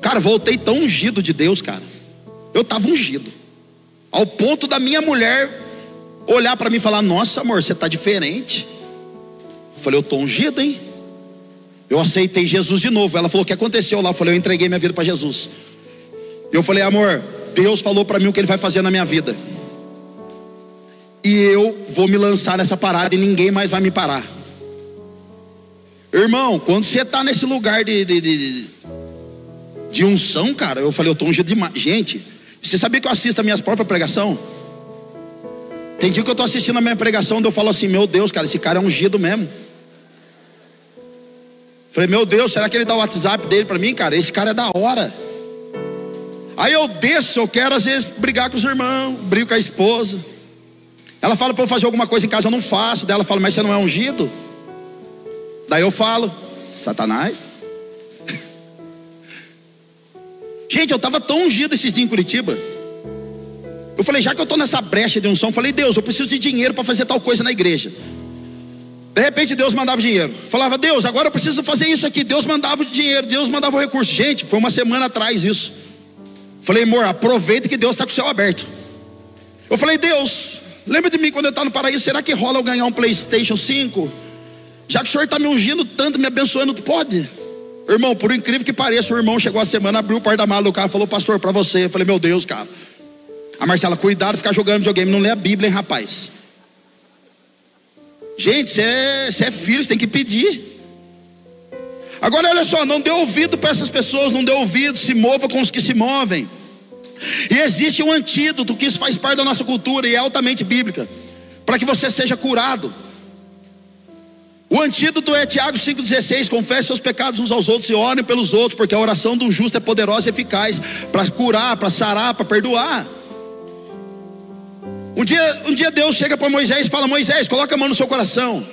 Cara, voltei tão ungido de Deus, cara. Eu estava ungido. Ao ponto da minha mulher olhar para mim e falar: Nossa, amor, você está diferente. Eu falei: Eu estou ungido, hein? Eu aceitei Jesus de novo. Ela falou: O que aconteceu lá? Eu falei: Eu entreguei minha vida para Jesus. Eu falei: Amor, Deus falou para mim o que Ele vai fazer na minha vida. E eu vou me lançar nessa parada e ninguém mais vai me parar. Irmão, quando você está nesse lugar de, de, de, de unção, cara, eu falei: Eu estou ungido demais. Gente. Você sabia que eu assisto a minhas próprias pregação? Tem dia que eu estou assistindo a minha pregação, e eu falo assim, meu Deus, cara, esse cara é ungido mesmo. Falei, meu Deus, será que ele dá o WhatsApp dele para mim, cara? Esse cara é da hora. Aí eu desço, eu quero às vezes brigar com os irmãos, brigo com a esposa. Ela fala para eu fazer alguma coisa em casa, eu não faço. Daí ela fala, mas você não é ungido? Daí eu falo, Satanás. Gente, eu estava tão ungido esses dias em Curitiba. Eu falei, já que eu estou nessa brecha de unção, falei, Deus, eu preciso de dinheiro para fazer tal coisa na igreja. De repente Deus mandava dinheiro. Falava, Deus, agora eu preciso fazer isso aqui. Deus mandava dinheiro, Deus mandava o recurso. Gente, foi uma semana atrás isso. Falei, amor, aproveita que Deus está com o céu aberto. Eu falei, Deus, Lembra de mim quando eu estava no paraíso? Será que rola eu ganhar um PlayStation 5? Já que o senhor está me ungindo tanto, me abençoando, pode? Irmão, por incrível que pareça, o irmão chegou a semana, abriu o porta-mala do carro falou, pastor, para você. Eu falei, meu Deus, cara. A Marcela, cuidado de ficar jogando videogame, não lê a Bíblia, hein, rapaz. Gente, você é, é filho, você tem que pedir. Agora olha só, não dê ouvido para essas pessoas, não dê ouvido, se mova com os que se movem. E existe um antídoto que isso faz parte da nossa cultura e é altamente bíblica, para que você seja curado. O antídoto é Tiago 5,16: confesse seus pecados uns aos outros e orem pelos outros, porque a oração do justo é poderosa e eficaz para curar, para sarar, para perdoar. Um dia, um dia Deus chega para Moisés e fala: Moisés, coloca a mão no seu coração.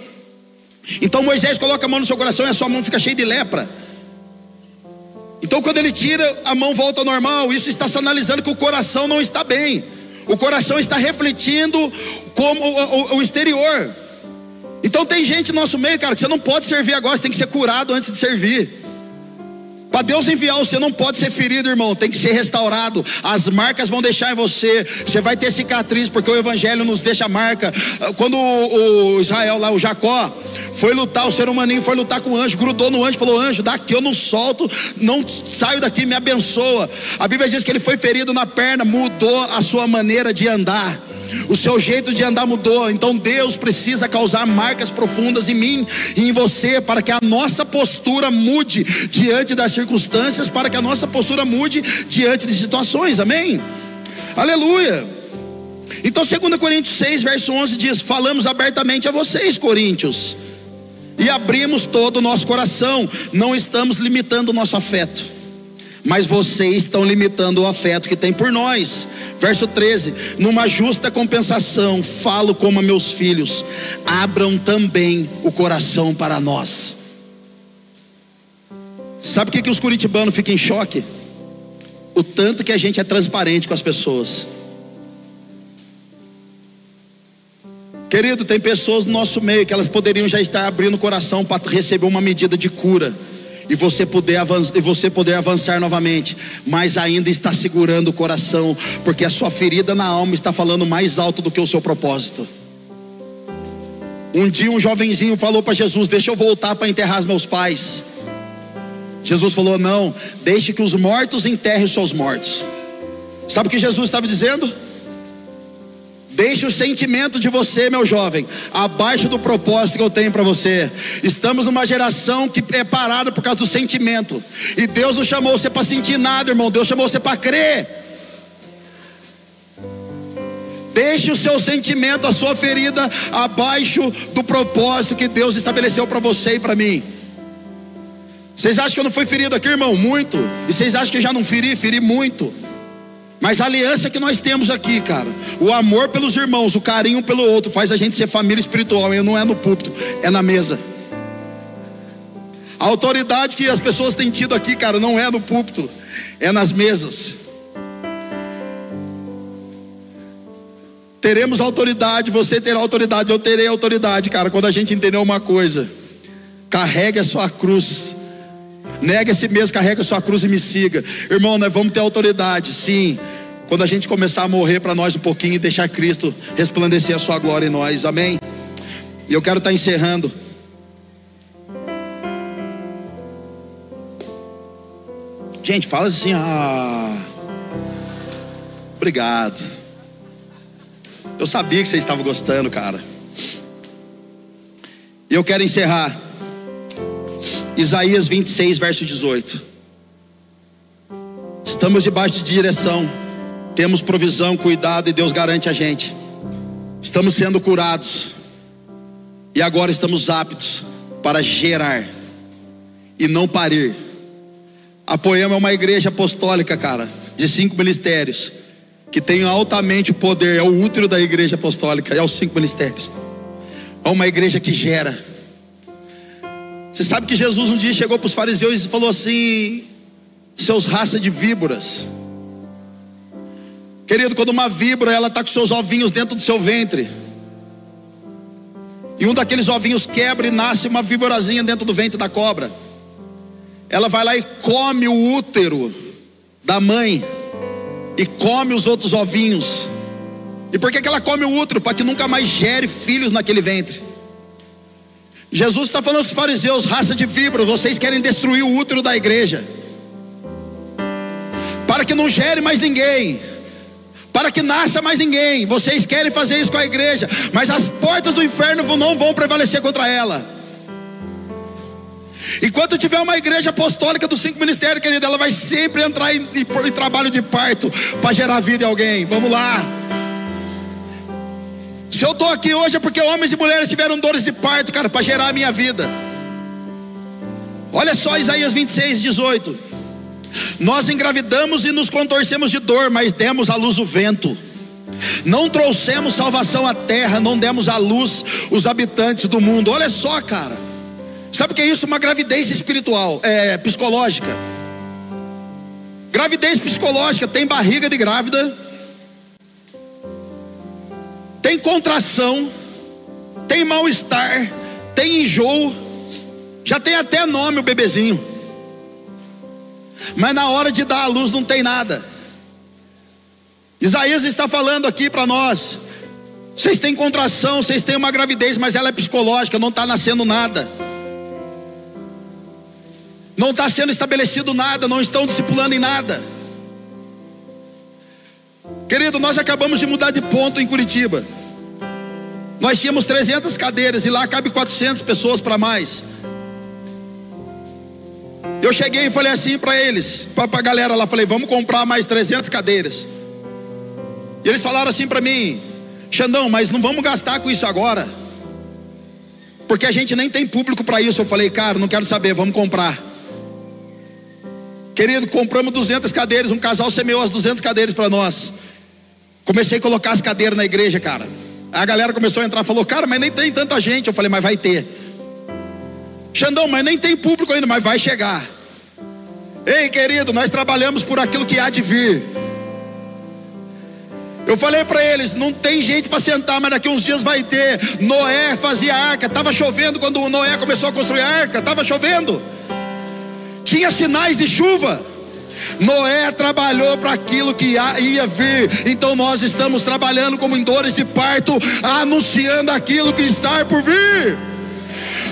Então Moisés coloca a mão no seu coração e a sua mão fica cheia de lepra. Então quando ele tira, a mão volta ao normal. Isso está sinalizando que o coração não está bem. O coração está refletindo como o, o, o exterior. Então tem gente no nosso meio, cara, que você não pode servir agora, você tem que ser curado antes de servir. Para Deus enviar você não pode ser ferido, irmão, tem que ser restaurado. As marcas vão deixar em você. Você vai ter cicatriz, porque o Evangelho nos deixa marca. Quando o, o Israel lá, o Jacó, foi lutar, o ser humaninho foi lutar com o anjo, grudou no anjo, falou: Anjo, daqui eu não solto, não saio daqui, me abençoa. A Bíblia diz que ele foi ferido na perna, mudou a sua maneira de andar o seu jeito de andar mudou. Então Deus precisa causar marcas profundas em mim e em você para que a nossa postura mude diante das circunstâncias, para que a nossa postura mude diante de situações. Amém? Aleluia. Então 2 Coríntios 6, verso 11 diz: "Falamos abertamente a vocês, coríntios, e abrimos todo o nosso coração, não estamos limitando o nosso afeto mas vocês estão limitando o afeto que tem por nós. Verso 13: Numa justa compensação, falo como a meus filhos, abram também o coração para nós. Sabe o que, que os curitibanos ficam em choque? O tanto que a gente é transparente com as pessoas. Querido, tem pessoas no nosso meio que elas poderiam já estar abrindo o coração para receber uma medida de cura e você poder avançar, e você poder avançar novamente, mas ainda está segurando o coração, porque a sua ferida na alma está falando mais alto do que o seu propósito. Um dia um jovenzinho falou para Jesus: "Deixa eu voltar para enterrar os meus pais". Jesus falou: "Não, deixe que os mortos enterrem os seus mortos". Sabe o que Jesus estava dizendo? Deixe o sentimento de você, meu jovem, abaixo do propósito que eu tenho para você. Estamos numa geração que é parada por causa do sentimento. E Deus não chamou você para sentir nada, irmão. Deus chamou você para crer. Deixe o seu sentimento, a sua ferida, abaixo do propósito que Deus estabeleceu para você e para mim. Vocês acham que eu não fui ferido aqui, irmão? Muito. E vocês acham que eu já não feri? Feri muito. Mas a aliança que nós temos aqui, cara, o amor pelos irmãos, o carinho pelo outro, faz a gente ser família espiritual. E não é no púlpito, é na mesa. A autoridade que as pessoas têm tido aqui, cara, não é no púlpito, é nas mesas. Teremos autoridade, você terá autoridade, eu terei autoridade, cara, quando a gente entender uma coisa. Carregue a sua cruz. Nega si mesmo, carrega a sua cruz e me siga. Irmão, nós vamos ter autoridade, sim. Quando a gente começar a morrer para nós um pouquinho e deixar Cristo resplandecer a sua glória em nós, amém? E eu quero estar tá encerrando. Gente, fala assim, ah. Obrigado. Eu sabia que vocês estavam gostando, cara. E eu quero encerrar. Isaías 26, verso 18. Estamos debaixo de direção, temos provisão, cuidado e Deus garante a gente. Estamos sendo curados e agora estamos aptos para gerar e não parir. A Poema é uma igreja apostólica, cara, de cinco ministérios, que tem altamente o poder, é o útero da igreja apostólica, é os cinco ministérios. É uma igreja que gera você sabe que Jesus um dia chegou para os fariseus e falou assim: seus raça de víboras. Querido, quando uma víbora ela está com seus ovinhos dentro do seu ventre, e um daqueles ovinhos quebra e nasce uma víborazinha dentro do ventre da cobra, ela vai lá e come o útero da mãe, e come os outros ovinhos. E por que, que ela come o útero? Para que nunca mais gere filhos naquele ventre. Jesus está falando aos fariseus, raça de víboras, vocês querem destruir o útero da igreja. Para que não gere mais ninguém. Para que nasça mais ninguém. Vocês querem fazer isso com a igreja. Mas as portas do inferno não vão prevalecer contra ela. Enquanto tiver uma igreja apostólica dos cinco ministérios, querida, ela vai sempre entrar em, em, em trabalho de parto para gerar vida em alguém. Vamos lá. Se eu estou aqui hoje é porque homens e mulheres tiveram dores de parto, cara, para gerar a minha vida. Olha só Isaías 26, 18. Nós engravidamos e nos contorcemos de dor, mas demos à luz o vento. Não trouxemos salvação à terra, não demos à luz os habitantes do mundo. Olha só, cara. Sabe o que é isso? Uma gravidez espiritual, é psicológica. Gravidez psicológica, tem barriga de grávida, tem contração, tem mal-estar, tem enjoo, já tem até nome o bebezinho. Mas na hora de dar a luz não tem nada. Isaías está falando aqui para nós. Vocês têm contração, vocês têm uma gravidez, mas ela é psicológica, não está nascendo nada. Não está sendo estabelecido nada, não estão discipulando em nada. Querido, nós acabamos de mudar de ponto em Curitiba. Nós tínhamos 300 cadeiras e lá cabe 400 pessoas para mais. Eu cheguei e falei assim para eles, para a galera lá, falei: "Vamos comprar mais 300 cadeiras". E eles falaram assim para mim: "Xandão, mas não vamos gastar com isso agora. Porque a gente nem tem público para isso". Eu falei: "Cara, não quero saber, vamos comprar". Querido, compramos 200 cadeiras, um casal semeou as 200 cadeiras para nós. Comecei a colocar as cadeiras na igreja, cara. A galera começou a entrar, falou: "Cara, mas nem tem tanta gente". Eu falei: "Mas vai ter". Xandão, mas nem tem público ainda, mas vai chegar. Ei, querido, nós trabalhamos por aquilo que há de vir. Eu falei para eles, não tem gente para sentar, mas daqui uns dias vai ter. Noé fazia arca, estava chovendo quando Noé começou a construir a arca, estava chovendo. Tinha sinais de chuva. Noé trabalhou para aquilo que ia vir, então nós estamos trabalhando como em dores de parto, anunciando aquilo que está por vir.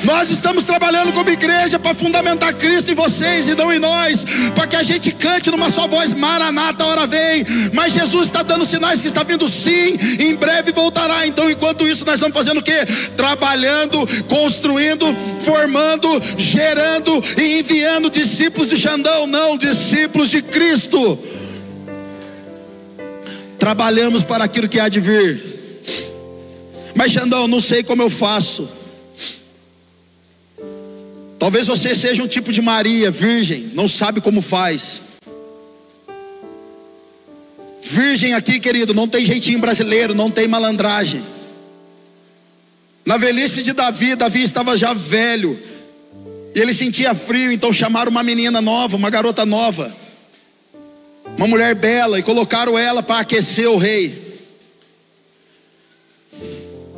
Nós estamos trabalhando como igreja para fundamentar Cristo em vocês e não em nós, para que a gente cante numa só voz: Maranata, hora vem. Mas Jesus está dando sinais que está vindo sim, em breve voltará. Então, enquanto isso, nós estamos fazendo o que? Trabalhando, construindo, formando, gerando e enviando discípulos de Xandão, não, discípulos de Cristo. Trabalhamos para aquilo que há de vir. Mas Xandão, não sei como eu faço. Talvez você seja um tipo de Maria, virgem, não sabe como faz. Virgem aqui, querido, não tem jeitinho brasileiro, não tem malandragem. Na velhice de Davi, Davi estava já velho. E ele sentia frio, então chamaram uma menina nova, uma garota nova. Uma mulher bela e colocaram ela para aquecer o rei.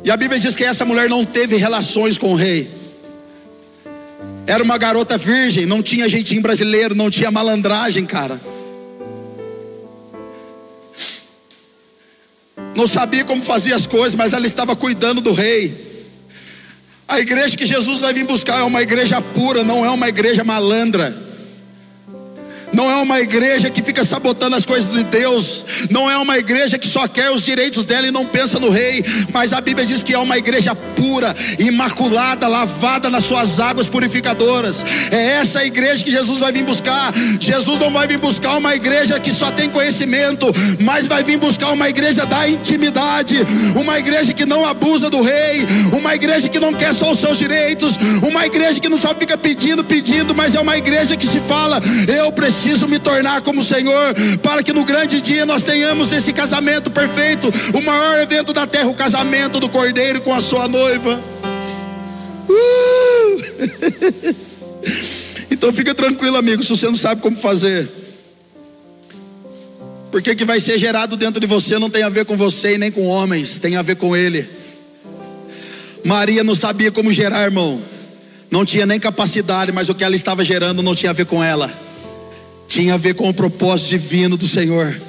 E a Bíblia diz que essa mulher não teve relações com o rei. Era uma garota virgem, não tinha jeitinho brasileiro, não tinha malandragem, cara. Não sabia como fazia as coisas, mas ela estava cuidando do rei. A igreja que Jesus vai vir buscar é uma igreja pura, não é uma igreja malandra não é uma igreja que fica sabotando as coisas de Deus, não é uma igreja que só quer os direitos dela e não pensa no rei, mas a Bíblia diz que é uma igreja pura, imaculada, lavada nas suas águas purificadoras. É essa igreja que Jesus vai vir buscar. Jesus não vai vir buscar uma igreja que só tem conhecimento, mas vai vir buscar uma igreja da intimidade, uma igreja que não abusa do rei, uma igreja que não quer só os seus direitos, uma igreja que não só fica pedindo, pedindo, mas é uma igreja que se fala: eu preciso preciso me tornar como o Senhor, para que no grande dia nós tenhamos esse casamento perfeito, o maior evento da terra, o casamento do Cordeiro com a sua noiva. Uh! então fica tranquilo, amigo, se você não sabe como fazer. Porque que vai ser gerado dentro de você não tem a ver com você e nem com homens, tem a ver com Ele. Maria não sabia como gerar, irmão. Não tinha nem capacidade, mas o que ela estava gerando não tinha a ver com ela tinha a ver com o propósito divino do Senhor.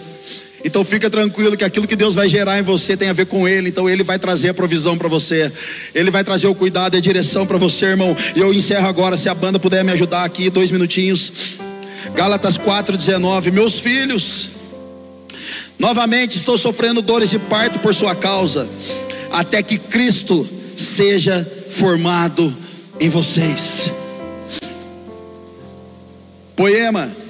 Então fica tranquilo que aquilo que Deus vai gerar em você tem a ver com Ele. Então Ele vai trazer a provisão para você. Ele vai trazer o cuidado e a direção para você, irmão. E eu encerro agora, se a banda puder me ajudar aqui, dois minutinhos. Gálatas 4,19. Meus filhos, novamente estou sofrendo dores de parto por sua causa, até que Cristo seja formado em vocês. Poema.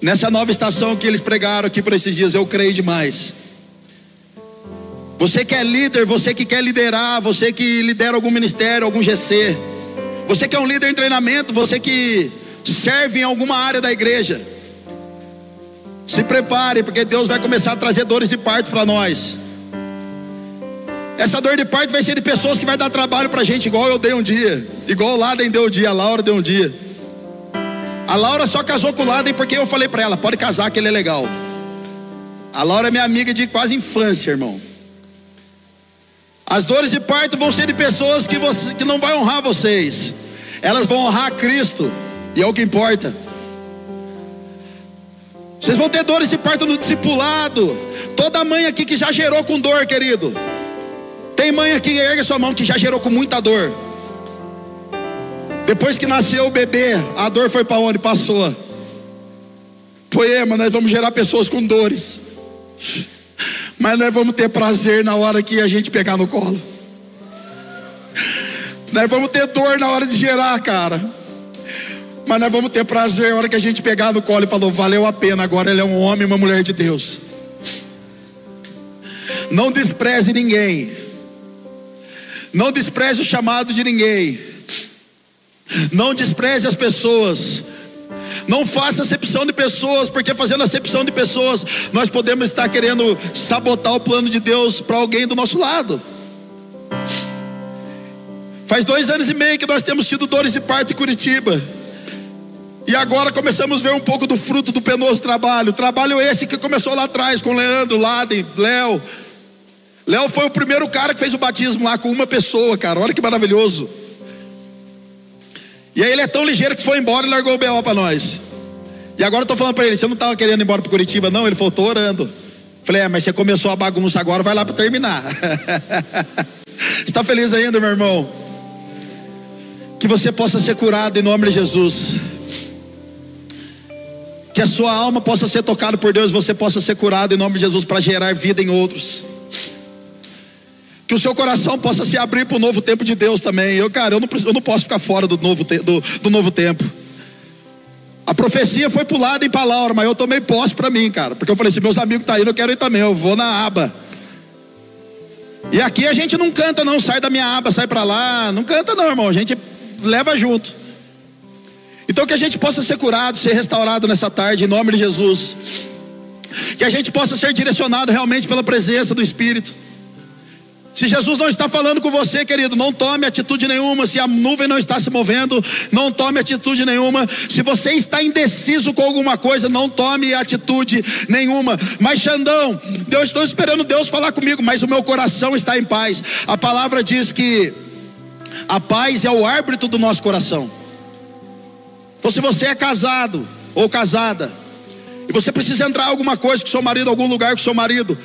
Nessa nova estação que eles pregaram aqui por esses dias, eu creio demais. Você que é líder, você que quer liderar, você que lidera algum ministério, algum GC, você que é um líder em treinamento, você que serve em alguma área da igreja, se prepare, porque Deus vai começar a trazer dores de parto para nós. Essa dor de parto vai ser de pessoas que vai dar trabalho para a gente, igual eu dei um dia, igual o Laden deu um dia, a Laura deu um dia. A Laura só casou com o Laden porque eu falei para ela: pode casar, que ele é legal. A Laura é minha amiga de quase infância, irmão. As dores de parto vão ser de pessoas que, você, que não vai honrar vocês. Elas vão honrar Cristo. E é o que importa. Vocês vão ter dores de parto no discipulado. Toda mãe aqui que já gerou com dor, querido. Tem mãe aqui, ergue sua mão, que já gerou com muita dor. Depois que nasceu o bebê, a dor foi para onde? Passou. Poema, nós vamos gerar pessoas com dores. Mas nós vamos ter prazer na hora que a gente pegar no colo. Nós vamos ter dor na hora de gerar, cara. Mas nós vamos ter prazer na hora que a gente pegar no colo e falou, valeu a pena, agora ele é um homem e uma mulher de Deus. Não despreze ninguém. Não despreze o chamado de ninguém. Não despreze as pessoas. Não faça acepção de pessoas, porque fazendo acepção de pessoas, nós podemos estar querendo sabotar o plano de Deus para alguém do nosso lado. Faz dois anos e meio que nós temos tido dores de parto em Curitiba. E agora começamos a ver um pouco do fruto do penoso trabalho. Trabalho esse que começou lá atrás com Leandro, Laden, Léo. Léo foi o primeiro cara que fez o batismo lá com uma pessoa, cara. Olha que maravilhoso. E aí ele é tão ligeiro que foi embora e largou o BO para nós. E agora eu estou falando para ele: você não estava querendo ir embora para Curitiba, não? Ele falou: estou orando. Falei: é, mas você começou a bagunça agora, vai lá para terminar. Está feliz ainda, meu irmão? Que você possa ser curado em nome de Jesus. Que a sua alma possa ser tocada por Deus, você possa ser curado em nome de Jesus para gerar vida em outros. Que o seu coração possa se abrir para o novo tempo de Deus também. Eu, cara, eu não, eu não posso ficar fora do novo, do, do novo tempo. A profecia foi para o lado e para Laura, mas eu tomei posse para mim, cara. Porque eu falei: se meus amigos estão tá indo, eu quero ir também. Eu vou na aba. E aqui a gente não canta, não. Sai da minha aba, sai para lá. Não canta, não, irmão. A gente leva junto. Então que a gente possa ser curado, ser restaurado nessa tarde, em nome de Jesus. Que a gente possa ser direcionado realmente pela presença do Espírito. Se Jesus não está falando com você, querido, não tome atitude nenhuma. Se a nuvem não está se movendo, não tome atitude nenhuma. Se você está indeciso com alguma coisa, não tome atitude nenhuma. Mas Xandão, eu estou esperando Deus falar comigo, mas o meu coração está em paz. A palavra diz que a paz é o árbitro do nosso coração. Então, se você é casado ou casada, e você precisa entrar em alguma coisa com seu marido, algum lugar com seu marido,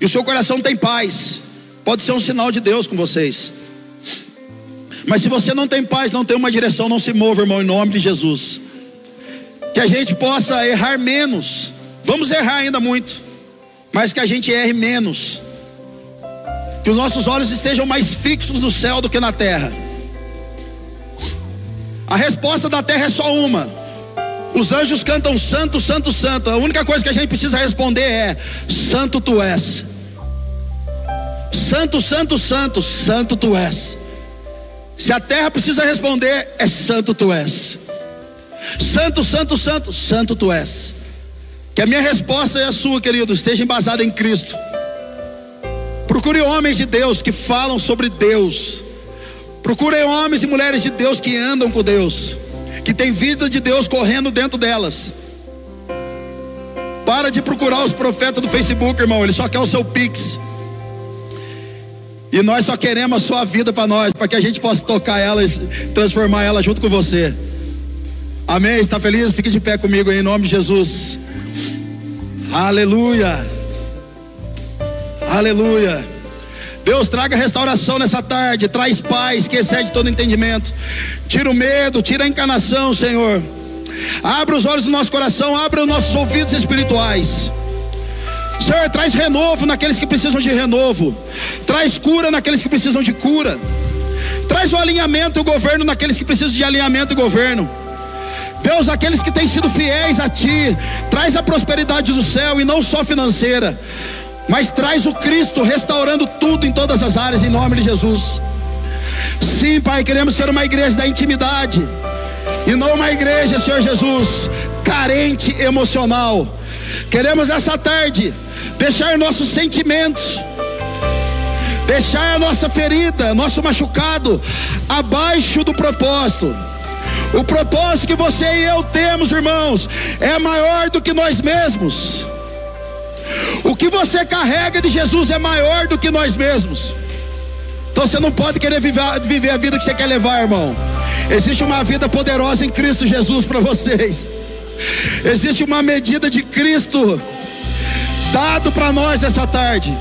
e o seu coração tem paz, Pode ser um sinal de Deus com vocês. Mas se você não tem paz, não tem uma direção, não se mova, irmão, em nome de Jesus. Que a gente possa errar menos. Vamos errar ainda muito, mas que a gente erre menos. Que os nossos olhos estejam mais fixos no céu do que na terra. A resposta da terra é só uma. Os anjos cantam santo, santo, santo. A única coisa que a gente precisa responder é: Santo tu és. Santo, santo, santo, santo tu és. Se a terra precisa responder, é santo tu és. Santo, santo, santo, santo tu és. Que a minha resposta e a sua, querido, esteja embasada em Cristo. Procure homens de Deus que falam sobre Deus. Procure homens e mulheres de Deus que andam com Deus, que tem vida de Deus correndo dentro delas. Para de procurar os profetas do Facebook, irmão, ele só quer o seu pix. E nós só queremos a sua vida para nós, para que a gente possa tocar ela e transformar ela junto com você. Amém? Está feliz? Fique de pé comigo aí, em nome de Jesus. Aleluia. Aleluia. Deus traga restauração nessa tarde, traz paz que excede todo entendimento. Tira o medo, tira a encarnação, Senhor. Abra os olhos do nosso coração, abra os nossos ouvidos espirituais. Senhor, traz renovo naqueles que precisam de renovo. Traz cura naqueles que precisam de cura. Traz o alinhamento e o governo naqueles que precisam de alinhamento e governo. Deus, aqueles que têm sido fiéis a Ti, traz a prosperidade do céu e não só financeira, mas traz o Cristo restaurando tudo em todas as áreas, em nome de Jesus. Sim, Pai, queremos ser uma igreja da intimidade e não uma igreja, Senhor Jesus, carente emocional. Queremos essa tarde deixar nossos sentimentos, deixar a nossa ferida, nosso machucado abaixo do propósito. O propósito que você e eu temos, irmãos, é maior do que nós mesmos. O que você carrega de Jesus é maior do que nós mesmos. Então você não pode querer viver, viver a vida que você quer levar, irmão. Existe uma vida poderosa em Cristo Jesus para vocês. Existe uma medida de Cristo dado para nós essa tarde.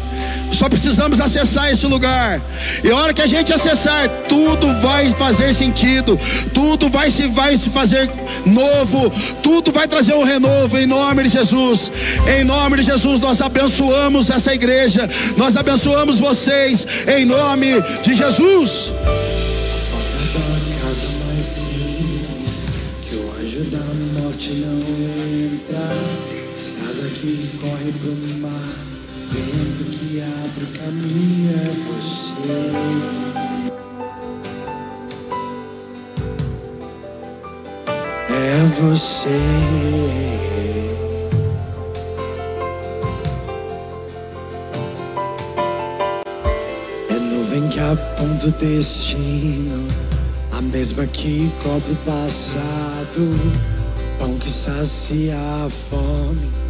Só precisamos acessar esse lugar. E a hora que a gente acessar, tudo vai fazer sentido, tudo vai se vai se fazer novo, tudo vai trazer um renovo em nome de Jesus. Em nome de Jesus nós abençoamos essa igreja. Nós abençoamos vocês em nome de Jesus. É você. É nuvem que aponta o destino, a mesma que cobre o passado, pão que sacia a fome